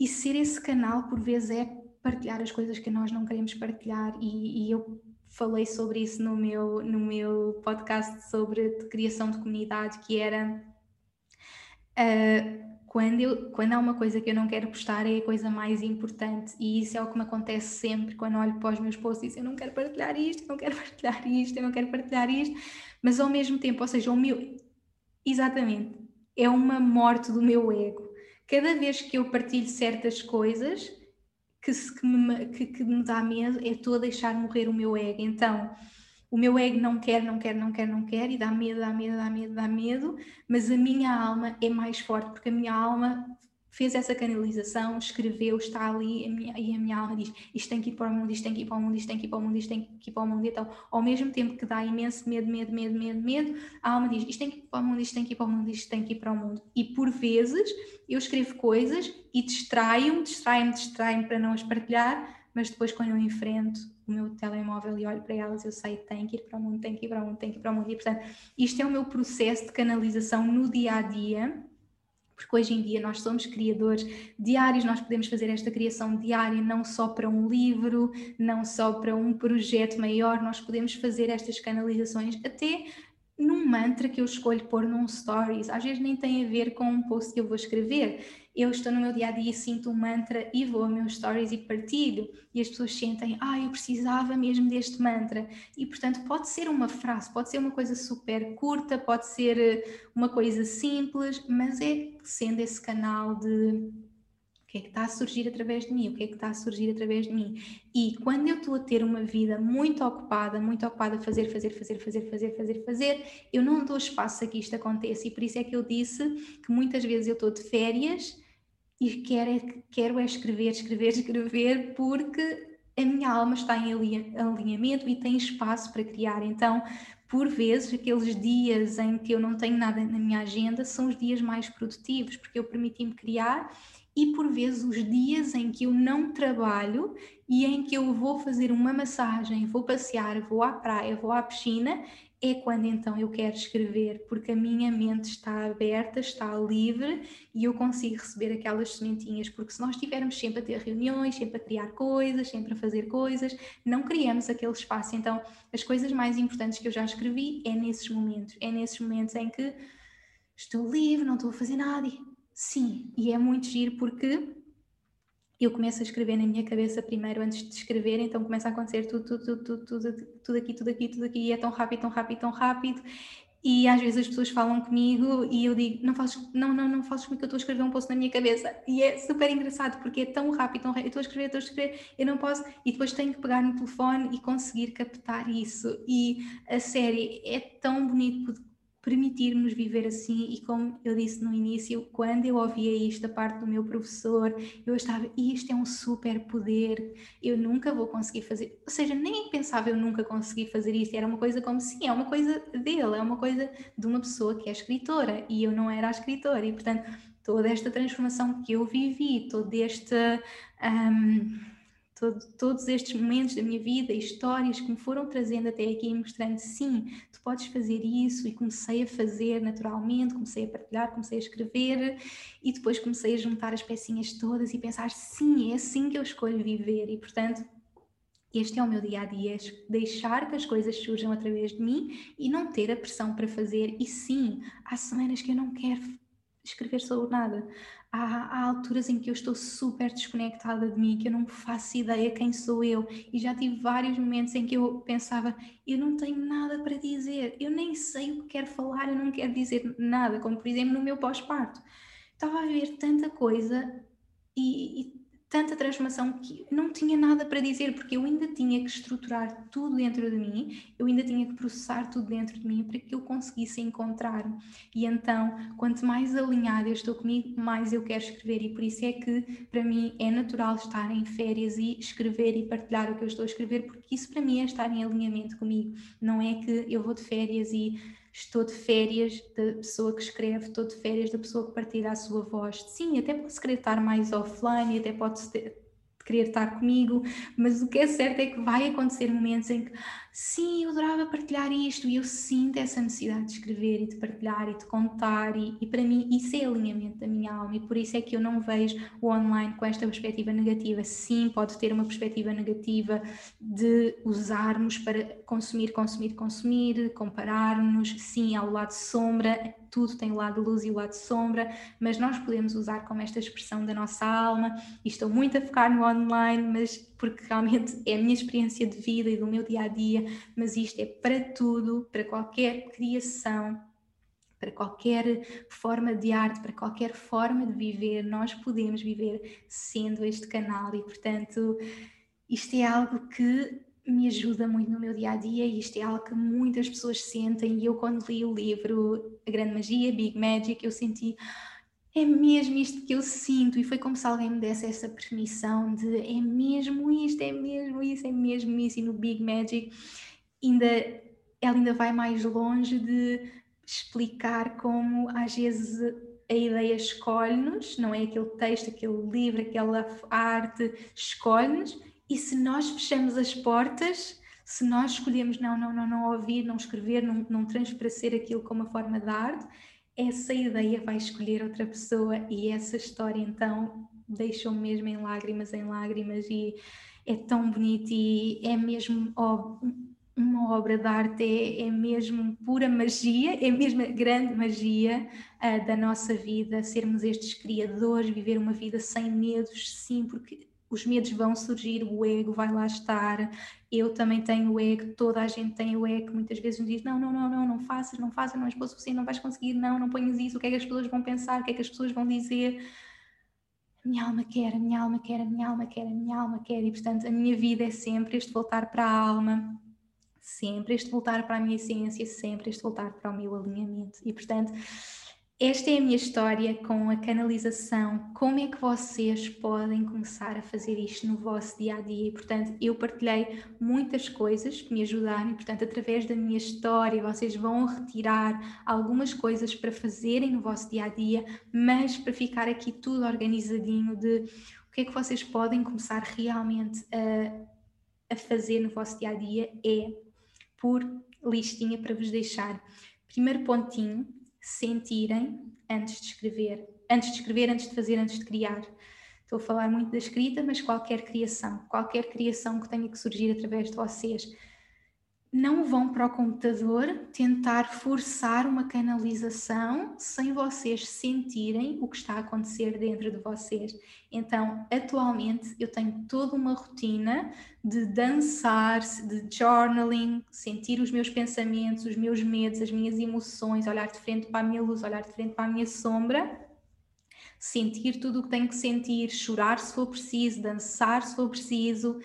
Speaker 1: e ser esse canal, por vezes, é partilhar as coisas que nós não queremos partilhar. E, e eu falei sobre isso no meu, no meu podcast sobre criação de comunidade, que era. Uh, quando, eu, quando há uma coisa que eu não quero postar é a coisa mais importante e isso é o que me acontece sempre quando olho para os meus posts e digo, eu não quero partilhar isto, eu não quero partilhar isto, eu não quero partilhar isto, mas ao mesmo tempo, ou seja, o meu, exatamente, é uma morte do meu ego. Cada vez que eu partilho certas coisas que, que, me, que, que me dá medo, é estou a deixar morrer o meu ego. Então, o meu ego não quer, não quer, não quer, não quer, e dá medo, dá medo, dá medo, dá medo, mas a minha alma é mais forte, porque a minha alma fez essa canalização, escreveu, está ali, a minha, e a minha alma diz: isto tem que ir para o mundo, isto tem que ir para o mundo, isto tem que ir para o mundo, isto tem que ir para o mundo. Então, ao mesmo tempo que dá imenso medo, medo, medo, medo, medo, a alma diz: isto tem que ir para o mundo, isto tem que ir para o mundo, isto tem que ir para o mundo. E por vezes eu escrevo coisas e distraio-me, distraio-me, distraio-me para não as partilhar, mas depois quando eu enfrento o meu telemóvel e olho para elas, eu sei, tem que ir para o mundo, tem que ir para o mundo, tem que ir para o mundo. E portanto, isto é o meu processo de canalização no dia a dia, porque hoje em dia nós somos criadores diários, nós podemos fazer esta criação diária não só para um livro, não só para um projeto maior, nós podemos fazer estas canalizações até num mantra que eu escolho pôr num stories, às vezes nem tem a ver com um post que eu vou escrever. Eu estou no meu dia a dia, sinto um mantra e vou a meus stories e partilho, e as pessoas sentem, ah, eu precisava mesmo deste mantra. E portanto, pode ser uma frase, pode ser uma coisa super curta, pode ser eh, uma coisa simples, mas é sendo esse canal de que é que está a surgir através de mim? O que é que está a surgir através de mim? E quando eu estou a ter uma vida muito ocupada, muito ocupada a fazer, fazer, fazer, fazer, fazer, fazer, fazer, eu não dou espaço a que isto aconteça. E por isso é que eu disse que muitas vezes eu estou de férias e quero é, quero é escrever, escrever, escrever, porque a minha alma está em alinhamento e tem espaço para criar. Então, por vezes, aqueles dias em que eu não tenho nada na minha agenda são os dias mais produtivos, porque eu permiti-me criar e por vezes os dias em que eu não trabalho e em que eu vou fazer uma massagem, vou passear, vou à praia, vou à piscina, é quando então eu quero escrever, porque a minha mente está aberta, está livre e eu consigo receber aquelas sementinhas, porque se nós estivermos sempre a ter reuniões, sempre a criar coisas, sempre a fazer coisas, não criamos aquele espaço. Então, as coisas mais importantes que eu já escrevi é nesses momentos, é nesses momentos em que estou livre, não estou a fazer nada Sim, e é muito giro porque eu começo a escrever na minha cabeça primeiro antes de escrever, então começa a acontecer tudo, tudo, tudo, tudo, tudo, tudo aqui, tudo aqui, tudo aqui, e é tão rápido, tão rápido, tão rápido. E às vezes as pessoas falam comigo e eu digo, não fazes, não, não, não fazes comigo que eu estou a escrever um post na minha cabeça. E é super engraçado porque é tão rápido, tão rápido, eu estou a escrever, estou a escrever, eu não posso, e depois tenho que pegar no telefone e conseguir captar isso. E a série é tão bonito permitirmos viver assim. E como eu disse no início, quando eu ouvia isto da parte do meu professor, eu estava, isto é um super poder, eu nunca vou conseguir fazer, ou seja, nem pensava eu nunca conseguir fazer isto, era uma coisa como sim, é uma coisa dele, é uma coisa de uma pessoa que é escritora. E eu não era a escritora. E portanto toda esta transformação que eu vivi, todo este um, todo, todos estes momentos da minha vida, histórias que me foram trazendo até aqui, mostrando sim, tu podes fazer isso, e comecei a fazer naturalmente, comecei a partilhar, comecei a escrever, e depois comecei a juntar as pecinhas todas e pensar, sim, é assim que eu escolho viver, e portanto. Este é o meu dia a dia, deixar que as coisas surjam através de mim e não ter a pressão para fazer. E sim, há semanas que eu não quero escrever sobre nada. Há, há, alturas em que eu estou super desconectada de mim, que eu não faço ideia quem sou eu, e já tive vários momentos em que eu pensava: eu não tenho nada para dizer, eu nem sei o que quero falar, eu não quero dizer nada, como por exemplo no meu pós-parto. Estava a ver tanta coisa e, e tanta transformação que não tinha nada para dizer, porque eu ainda tinha que estruturar tudo dentro de mim, eu ainda tinha que processar tudo dentro de mim para que eu conseguisse encontrar. E então, quanto mais alinhada eu estou comigo, mais eu quero escrever. E por isso é que, para mim, é natural estar em férias e escrever e partilhar o que eu estou a escrever, porque isso para mim é estar em alinhamento comigo. Não é que eu vou de férias e estou de férias da pessoa que escreve, estou de férias da pessoa que partilha a sua voz. Sim, até posso querer estar mais offline, até pode, querer estar comigo, mas o que é certo é que vai acontecer momentos em que sim, eu adorava partilhar isto e eu sinto essa necessidade de escrever e de partilhar e de contar e, e para mim isso é alinhamento da minha alma e por isso é que eu não vejo o online com esta perspectiva negativa. Sim, pode ter uma perspectiva negativa de usarmos para consumir, consumir, consumir, comparar-nos, sim, ao lado sombra, tudo tem o lado luz e o lado sombra, mas nós podemos usar como esta expressão da nossa alma e estou muito a focar no online, mas porque realmente é a minha experiência de vida e do meu dia a dia, mas isto é para tudo, para qualquer criação, para qualquer forma de arte, para qualquer forma de viver, nós podemos viver sendo este canal e, portanto, isto é algo que me ajuda muito no meu dia a dia e isto é algo que muitas pessoas sentem. E eu, quando li o livro A Grande Magia, Big Magic, eu senti é mesmo isto que eu sinto, e foi como se alguém me desse essa permissão de é mesmo isto, é mesmo isso, é mesmo isso, e no Big Magic ainda, ela ainda vai mais longe de explicar como às vezes a ideia escolhe-nos, não é aquele texto, aquele livro, aquela arte escolhe-nos, e se nós fechamos as portas, se nós escolhemos não, não, não, não ouvir, não escrever, não, não transparecer aquilo como uma forma de arte, essa ideia vai escolher outra pessoa e essa história então deixou-me mesmo em lágrimas, em lágrimas e é tão bonito e é mesmo uma obra de arte, é, é mesmo pura magia, é mesmo grande magia uh, da nossa vida, sermos estes criadores, viver uma vida sem medos, sim, porque os medos vão surgir, o ego vai lá estar, eu também tenho o ego, toda a gente tem o ego, muitas vezes nos diz, não, não, não, não, não faças, não faças, não és bom suficiente, não vais conseguir, não, não ponhas isso, o que é que as pessoas vão pensar, o que é que as pessoas vão dizer, a minha alma quer, a minha alma quer, a minha alma quer, a minha alma quer, e portanto a minha vida é sempre este voltar para a alma, sempre este voltar para a minha essência, sempre este voltar para o meu alinhamento, e portanto esta é a minha história com a canalização. Como é que vocês podem começar a fazer isto no vosso dia a dia? E, portanto, eu partilhei muitas coisas que me ajudaram, e, portanto, através da minha história, vocês vão retirar algumas coisas para fazerem no vosso dia a dia, mas para ficar aqui tudo organizadinho de o que é que vocês podem começar realmente a, a fazer no vosso dia a dia é por listinha para vos deixar. Primeiro pontinho sentirem antes de escrever, antes de escrever, antes de fazer, antes de criar. Estou a falar muito da escrita, mas qualquer criação, qualquer criação que tenha que surgir através de vocês não vão para o computador tentar forçar uma canalização sem vocês sentirem o que está a acontecer dentro de vocês. Então, atualmente, eu tenho toda uma rotina de dançar, de journaling, sentir os meus pensamentos, os meus medos, as minhas emoções, olhar de frente para a minha luz, olhar de frente para a minha sombra sentir tudo o que tenho que sentir, chorar se for preciso, dançar se for preciso,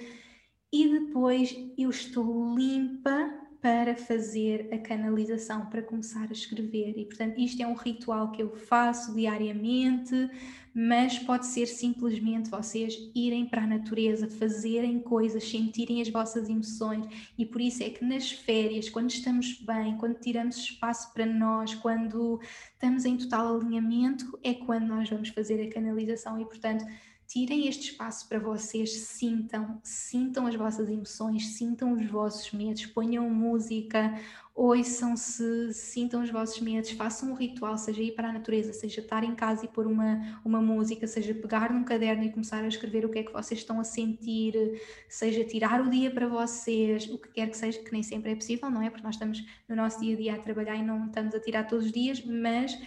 Speaker 1: e depois eu estou limpa para fazer a canalização, para começar a escrever. E portanto, isto é um ritual que eu faço diariamente, mas pode ser simplesmente vocês irem para a natureza, fazerem coisas, sentirem as vossas emoções. E por isso é que nas férias, quando estamos bem, quando tiramos espaço para nós, quando estamos em total alinhamento, é quando nós vamos fazer a canalização. E portanto, tirem este espaço para vocês, sintam, sintam as vossas emoções, sintam os vossos medos, ponham música, ouçam-se, sintam os vossos medos, façam um ritual, seja ir para a natureza, seja estar em casa e pôr uma, uma música, seja pegar num caderno e começar a escrever o que é que vocês estão a sentir, seja tirar o dia para vocês, o que quer que seja, que nem sempre é possível, não é? Porque nós estamos no nosso dia a dia a trabalhar e não estamos a tirar todos os dias, mas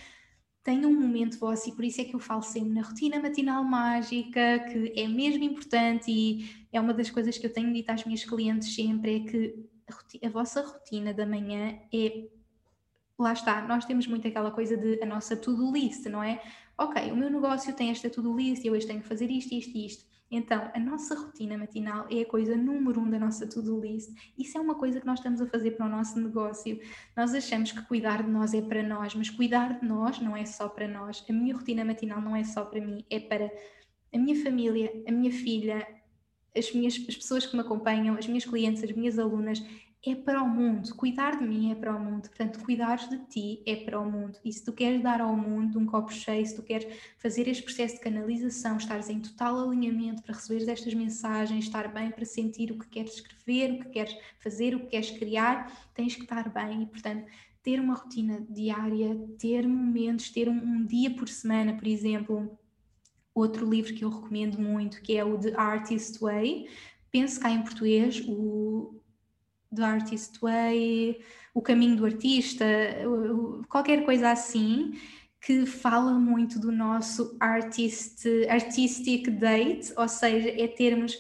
Speaker 1: tenham um momento vosso e por isso é que eu falo sempre na rotina matinal mágica, que é mesmo importante e é uma das coisas que eu tenho dito às minhas clientes sempre, é que a, rotina, a vossa rotina da manhã é lá está, nós temos muito aquela coisa de a nossa to-do list, não é? Ok, o meu negócio tem esta to-do list eu hoje tenho que fazer isto, isto e isto. Então, a nossa rotina matinal é a coisa número um da nossa to-do list. Isso é uma coisa que nós estamos a fazer para o nosso negócio. Nós achamos que cuidar de nós é para nós, mas cuidar de nós não é só para nós. A minha rotina matinal não é só para mim, é para a minha família, a minha filha, as, minhas, as pessoas que me acompanham, as minhas clientes, as minhas alunas. É para o mundo. Cuidar de mim é para o mundo. Portanto, cuidar de ti é para o mundo. E se tu queres dar ao mundo um copo cheio, se tu queres fazer este processo de canalização, estares em total alinhamento para receber estas mensagens, estar bem para sentir o que queres escrever, o que queres fazer, o que queres criar, tens que estar bem. E, portanto, ter uma rotina diária, ter momentos, ter um, um dia por semana, por exemplo. Outro livro que eu recomendo muito, que é o The Artist Way, penso cá em português, o The Artist Way, O Caminho do Artista, qualquer coisa assim, que fala muito do nosso artist, artistic date, ou seja, é termos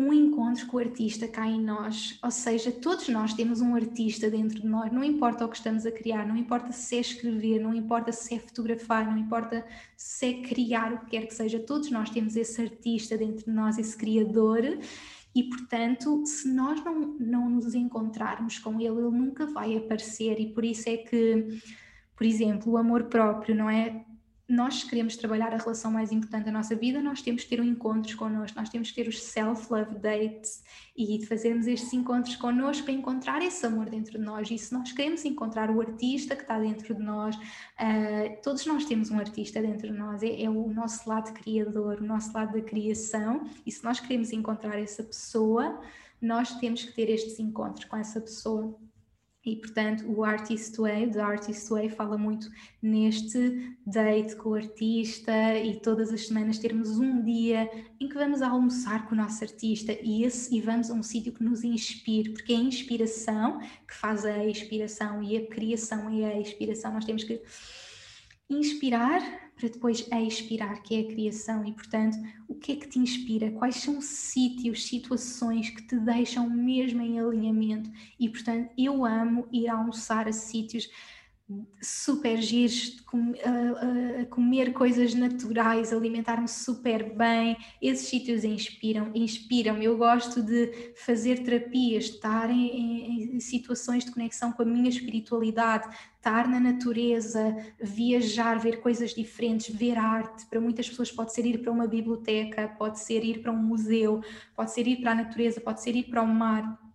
Speaker 1: um encontro com o artista cá em nós, ou seja, todos nós temos um artista dentro de nós, não importa o que estamos a criar, não importa se é escrever, não importa se é fotografar, não importa se é criar o que quer que seja, todos nós temos esse artista dentro de nós, esse criador, e portanto, se nós não, não nos encontrarmos com ele, ele nunca vai aparecer, e por isso é que, por exemplo, o amor próprio, não é? Nós queremos trabalhar a relação mais importante da nossa vida, nós temos que ter um encontros connosco, nós temos que ter os self-love dates e fazermos estes encontros connosco para encontrar esse amor dentro de nós. E se nós queremos encontrar o artista que está dentro de nós, uh, todos nós temos um artista dentro de nós, é, é, o nosso lado criador, o nosso lado da criação. E se nós queremos encontrar essa pessoa, nós temos que ter estes encontros com essa pessoa. E, portanto, o Artist Way, The Artist Way, fala muito neste date com o artista e todas as semanas termos um dia em que vamos almoçar com o nosso artista e, esse, e vamos a um sítio que nos inspire, porque é a inspiração que faz a inspiração e a criação é a inspiração. Nós temos que inspirar para depois expirar, que é a criação. E, portanto, o que é que te inspira? Quais são sítios, situações que te deixam mesmo em alinhamento? E, portanto, eu amo ir almoçar a sítios super giros, com, comer coisas naturais, alimentar-me super bem. Esses sítios inspiram, inspiram. Eu gosto de fazer terapias, estar em, em, em, situações de conexão com a minha espiritualidade, estar na natureza, viajar, ver coisas diferentes, ver arte. Para muitas pessoas pode ser ir para uma biblioteca, pode ser ir para um museu, pode ser ir para a natureza, pode ser ir para o mar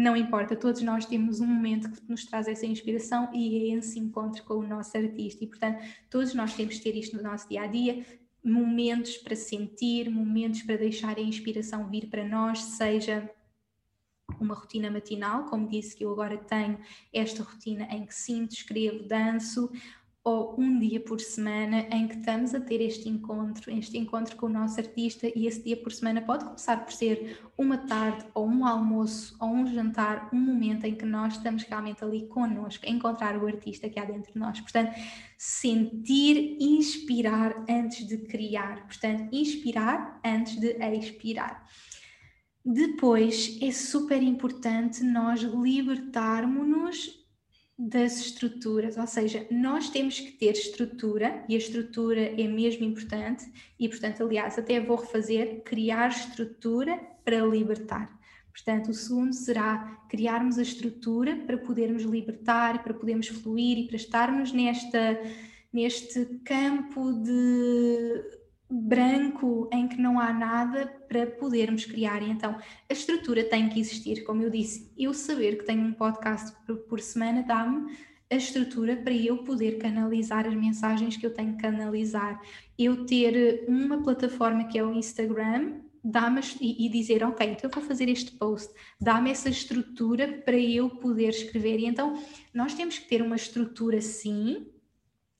Speaker 1: não importa, todos nós temos um momento que nos traz essa inspiração e é esse encontro com o nosso artista. E, portanto, todos nós temos que ter isto no nosso dia a dia momentos para sentir, momentos para deixar a inspiração vir para nós, seja uma rotina matinal, como disse que eu agora tenho esta rotina em que sinto, escrevo, danço, ou um dia por semana em que estamos a ter este encontro, este encontro com o nosso artista e esse dia por semana pode começar por ser uma tarde ou um almoço ou um jantar, um momento em que nós estamos realmente ali connosco, a encontrar o artista que há dentro de nós. Portanto, sentir, inspirar antes de criar. Portanto, inspirar antes de expirar. Depois é super importante nós libertarmos-nos das estruturas, ou seja, nós temos que ter estrutura e a estrutura é mesmo importante e, portanto, aliás, até vou refazer criar estrutura para libertar. Portanto, o segundo será criarmos a estrutura para podermos libertar, para podermos fluir e para estarmos nesta, neste campo de branco em que não há nada para podermos criar. Então a estrutura tem que existir, como eu disse. Eu saber que tenho um podcast por, por semana dá-me a estrutura para eu poder canalizar as mensagens que eu tenho que canalizar. Eu ter uma plataforma que é o Instagram dá-me e, e dizer, ok, então eu vou fazer este post, dá-me essa estrutura para eu poder escrever. E então nós temos que ter uma estrutura sim,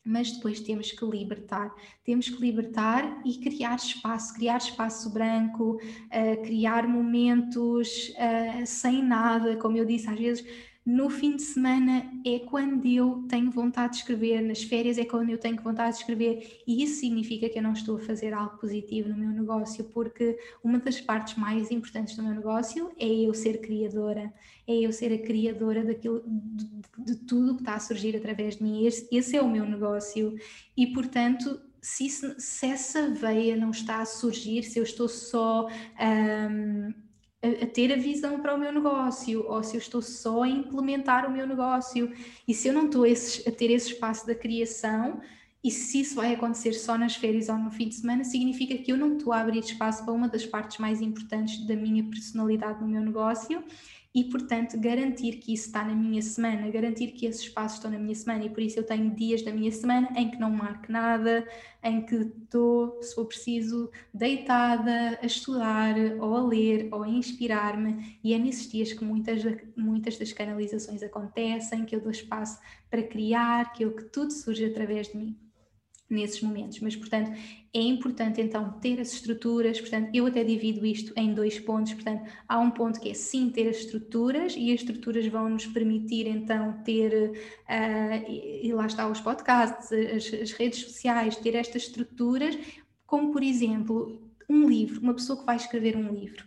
Speaker 1: mas depois temos que libertar, temos que libertar e criar espaço, criar espaço branco, uh, criar momentos uh, sem nada, como eu disse, às vezes no fim de semana é quando eu tenho vontade de escrever, nas férias é quando eu tenho vontade de escrever, e isso significa que eu não estou a fazer algo positivo no meu negócio, porque uma das partes mais importantes do meu negócio é eu ser criadora, é eu ser a criadora daquilo, de, de tudo que está a surgir através de mim. Esse, esse é o meu negócio, e portanto se, se, essa veia não está a surgir, se eu estou só um, a, a, ter a visão para o meu negócio, ou se eu estou só a implementar o meu negócio, e se eu não estou esse, a ter esse espaço da criação, e se isso vai acontecer só nas férias ou no fim de semana, significa que eu não estou a abrir espaço para uma das partes mais importantes da minha personalidade no meu negócio, e, portanto, garantir que isso está na minha semana, garantir que esses espaços estão na minha semana e por isso eu tenho dias da minha semana em que não marco nada, em que estou, se for preciso, deitada a estudar ou a ler ou a inspirar-me. E é nesses dias que muitas, muitas das canalizações acontecem, que eu dou espaço para criar, que, eu, que tudo surge através de mim nesses momentos. Mas, portanto, é importante então ter as estruturas. Portanto, eu até divido isto em dois pontos. Portanto, há um ponto que é sim ter as estruturas, e as estruturas vão nos permitir então ter, uh, e, lá está os podcasts, as, as redes sociais, ter estas estruturas, como por exemplo, um livro, uma pessoa que vai escrever um livro.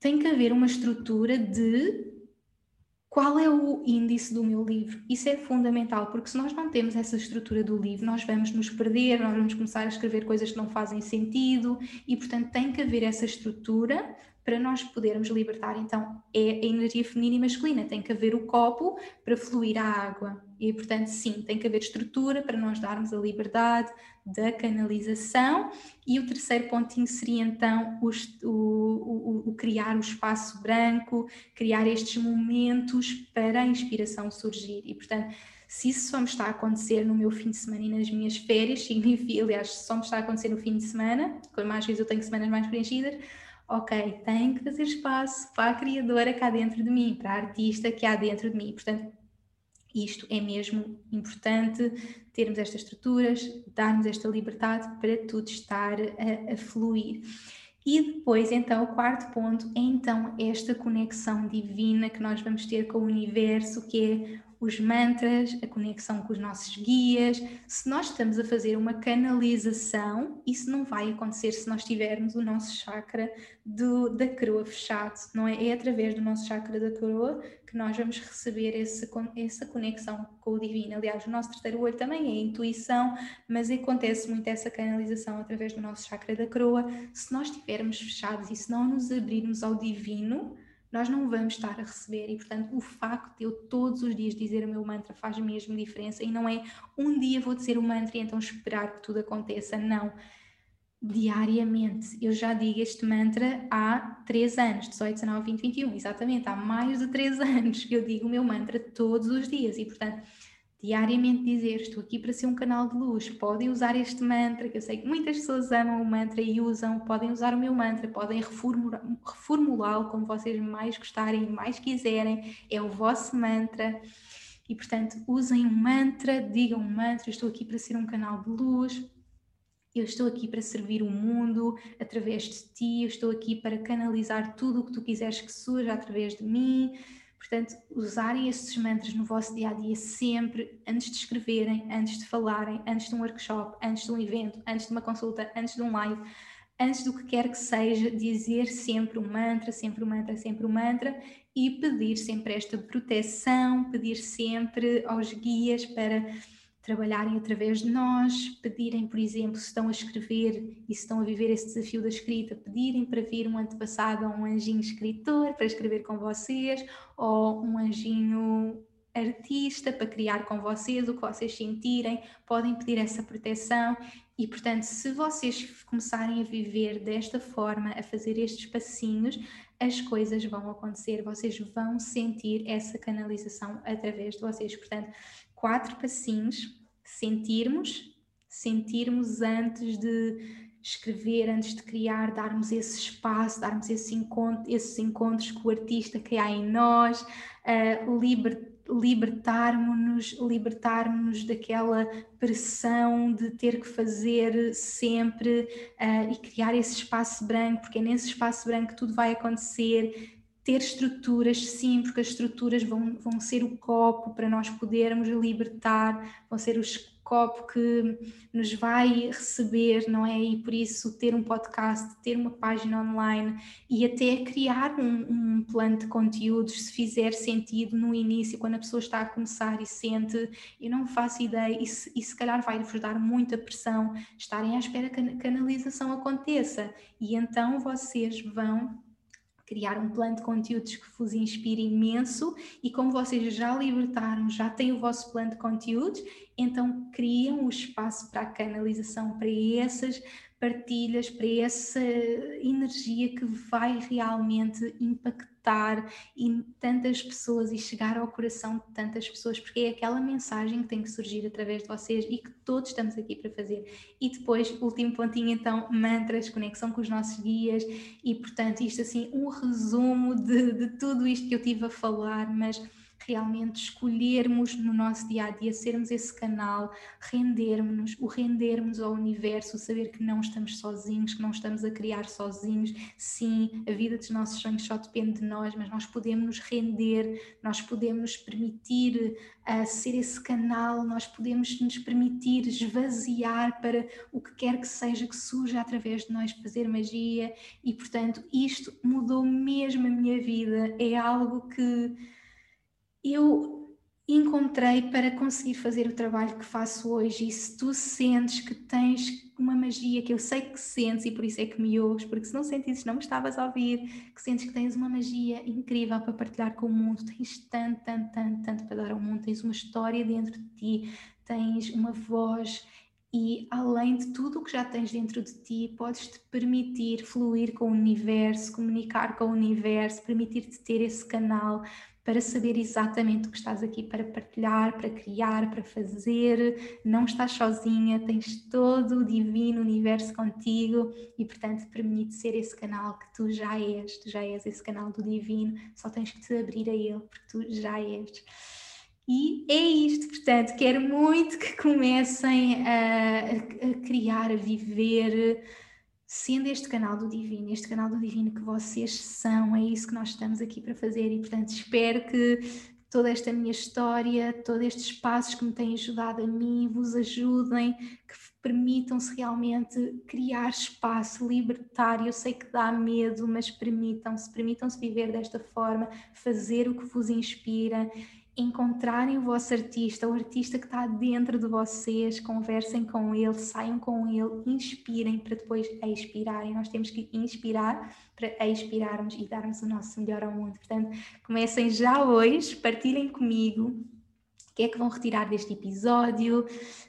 Speaker 1: Tem que haver uma estrutura de qual é o índice do meu livro? Isso é fundamental, porque se nós não temos essa estrutura do livro, nós vamos nos perder, nós vamos começar a escrever coisas que não fazem sentido e, portanto, tem que haver essa estrutura para nós podermos libertar. Então, é a energia feminina e masculina, tem que haver o copo para fluir a água. E, portanto, sim, tem que haver estrutura para nós darmos a liberdade da canalização. E o terceiro pontinho seria então o, o, o, criar o espaço branco, criar estes momentos para a inspiração surgir. E, portanto, se isso só me está a acontecer no meu fim de semana e nas minhas férias, significa, aliás, só me está a acontecer no fim de semana, como mais vezes eu tenho semanas mais preenchidas, ok, tenho que fazer espaço para a criadora cá dentro de mim, para a artista que há dentro de mim. Portanto, isto é mesmo importante, termos estas estruturas, darmos esta liberdade para tudo estar a, a fluir. E depois, então, o quarto ponto é então esta conexão divina que nós vamos ter com o universo, que é os mantras, a conexão com os nossos guias. Se nós estamos a fazer uma canalização, isso não vai acontecer se nós tivermos o nosso chakra do, da coroa fechado, não é? É através do nosso chakra da coroa que nós vamos receber esse, essa conexão com o divino. Aliás, o nosso terceiro olho também é intuição, mas acontece muito essa canalização através do nosso chakra da coroa. Se nós estivermos fechados e se não nos abrirmos ao divino, nós não vamos estar a receber. E, portanto, o facto de eu todos os dias dizer o meu mantra faz mesmo diferença. E não é um dia vou dizer o mantra e então esperar que tudo aconteça, não. Diariamente, eu já digo este mantra há 3 anos, 18, 19, 20, 21, exatamente, há mais de 3 anos eu digo o meu mantra todos os dias. E, portanto, diariamente dizer estou aqui para ser um canal de luz, podem usar este mantra, que eu sei que muitas pessoas amam o mantra e usam, podem usar o meu mantra, podem reformulá-lo como vocês mais gostarem, mais quiserem, é o vosso mantra. E portanto, usem um mantra, digam um mantra, estou aqui para ser um canal de luz, eu estou aqui para servir o mundo através de ti, eu estou aqui para canalizar tudo o que tu quiseres que surja através de mim. Portanto, usarem estes mantras no vosso dia a dia sempre, antes de escreverem, antes de falarem, antes de um workshop, antes de um evento, antes de uma consulta, antes de um live, antes do que quer que seja, dizer sempre um mantra, sempre um mantra, sempre um mantra e pedir sempre esta proteção, pedir sempre aos guias para trabalharem através de nós, pedirem, por exemplo, se estão a escrever e se estão a viver esse desafio da escrita, pedirem para vir um antepassado ou um anjinho escritor para escrever com vocês, ou um anjinho artista para criar com vocês o que vocês sentirem, podem pedir essa proteção e, portanto, se vocês começarem a viver desta forma, a fazer estes passinhos, as coisas vão acontecer, vocês vão sentir essa canalização através de vocês. Portanto, quatro passinhos, sentirmos, sentirmos antes de escrever, antes de criar, darmos esse espaço, darmos esse encontro, esses encontros com o artista que há em nós, uh, liber, libertarmos-nos libertarmos daquela pressão de ter que fazer sempre uh, e criar esse espaço branco, porque é nesse espaço branco que tudo vai acontecer, ter estruturas, sim, porque as estruturas vão, vão ser o copo para nós podermos libertar, vão ser os copo que nos vai receber, não é? E por isso ter um podcast, ter uma página online e até criar um, um plano de conteúdos, se fizer sentido no início, quando a pessoa está a começar e sente, eu não faço ideia, e se, e se calhar vai-vos dar muita pressão, estarem à espera que a canalização aconteça. E então vocês vão criar um plano de conteúdos que vos inspire imenso e como vocês já libertaram, já têm o vosso plano de conteúdos, então criam o espaço para a canalização para essas partilhas, para essa energia que vai realmente impactar em tantas pessoas e chegar ao coração de tantas pessoas, porque é aquela mensagem que tem que surgir através de vocês e que todos estamos aqui para fazer. E depois, último pontinho, então, mantras, conexão com os nossos guias, e portanto, isto assim, um resumo de, de tudo isto que eu tive a falar, mas realmente escolhermos no nosso dia a dia, sermos esse canal, rendermos-nos, o rendermos ao universo, saber que não estamos sozinhos, que não estamos a criar sozinhos. Sim, a vida dos nossos sonhos só depende de nós, mas nós podemos nos render, nós podemos permitir uh, ser esse canal, nós podemos nos permitir esvaziar para o que quer que seja que surja através de nós fazer magia e, portanto, isto mudou mesmo a minha vida. É algo que eu encontrei para conseguir fazer o trabalho que faço hoje. E se tu sentes que tens uma magia, que eu sei que sentes e por isso é que me ouves, porque se não sentires, não me estavas a ouvir, que sentes que tens uma magia incrível para partilhar com o mundo, tens tanto, tanto, tanto, tanto para dar ao mundo, tens uma história dentro de ti, tens uma voz e além de tudo o que já tens dentro de ti, podes te permitir fluir com o universo, comunicar com o universo, permitir-te ter esse canal para saber exatamente o que estás aqui para partilhar, para criar, para fazer. Não estás sozinha, tens todo o divino universo contigo e, portanto, permite ser esse canal que tu já és. Tu já és esse canal do divino, só tens que te abrir a ele, porque tu já és. E é isto, portanto, quero muito que comecem a, a, criar, a viver, sendo este canal do Divino, este canal do Divino que vocês são, é isso que nós estamos aqui para fazer e, portanto, espero que toda esta minha história, todos estes passos que me têm ajudado a mim, vos ajudem, que permitam-se realmente criar espaço, libertar. Eu sei que dá medo, mas permitam-se, permitam-se viver desta forma, fazer o que vos inspira encontrarem o vosso artista, o artista que está dentro de vocês, conversem com ele, saiam com ele, inspirem para depois expirarem. Nós temos que inspirar para expirarmos e darmos o nosso melhor ao mundo. Portanto, comecem já hoje, partilhem comigo o que é que vão retirar deste episódio,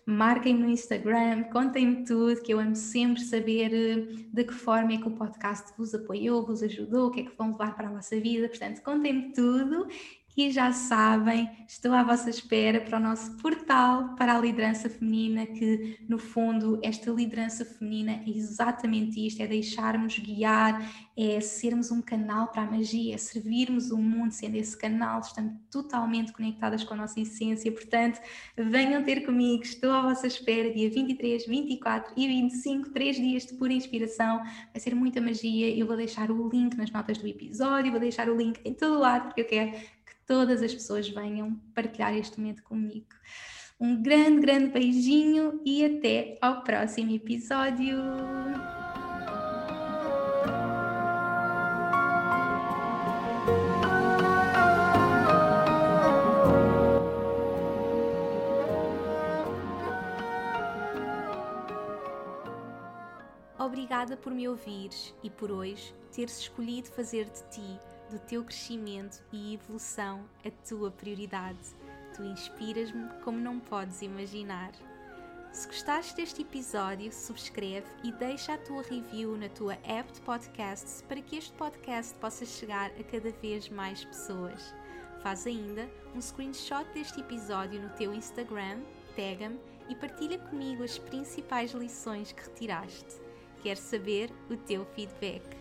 Speaker 1: marquem-me no Instagram, contem-me tudo, que eu amo sempre saber eh, de que forma é que o podcast vos apoiou, vos ajudou, o que é que vão levar para a vossa vida. Portanto, contem-me tudo e já sabem, estou à vossa espera para o nosso portal para a liderança feminina, que no fundo esta liderança feminina é exatamente isto: é deixarmos guiar, é sermos um canal para a magia, é servirmos o mundo sendo esse canal, estamos totalmente conectadas com a nossa essência. Portanto, venham ter comigo, estou à vossa espera, dia 23, 24 e 25, três dias de pura inspiração. Vai ser muita magia. Eu vou deixar o link nas notas do episódio, vou deixar o link em todo lado, porque eu quero todas as pessoas venham partilhar este momento comigo. Um grande, grande beijinho e até ao próximo episódio. Obrigada por me ouvires e por hoje teres escolhido fazer de ti do teu crescimento e evolução a tua prioridade. Tu inspiras-me como não podes imaginar. Se gostaste deste episódio, subscreve e deixa a tua review na tua app de podcasts para que este podcast possa chegar a cada vez mais pessoas. Faz ainda um screenshot deste episódio no teu Instagram, tag-me e partilha comigo as principais lições que retiraste. Quero saber o teu feedback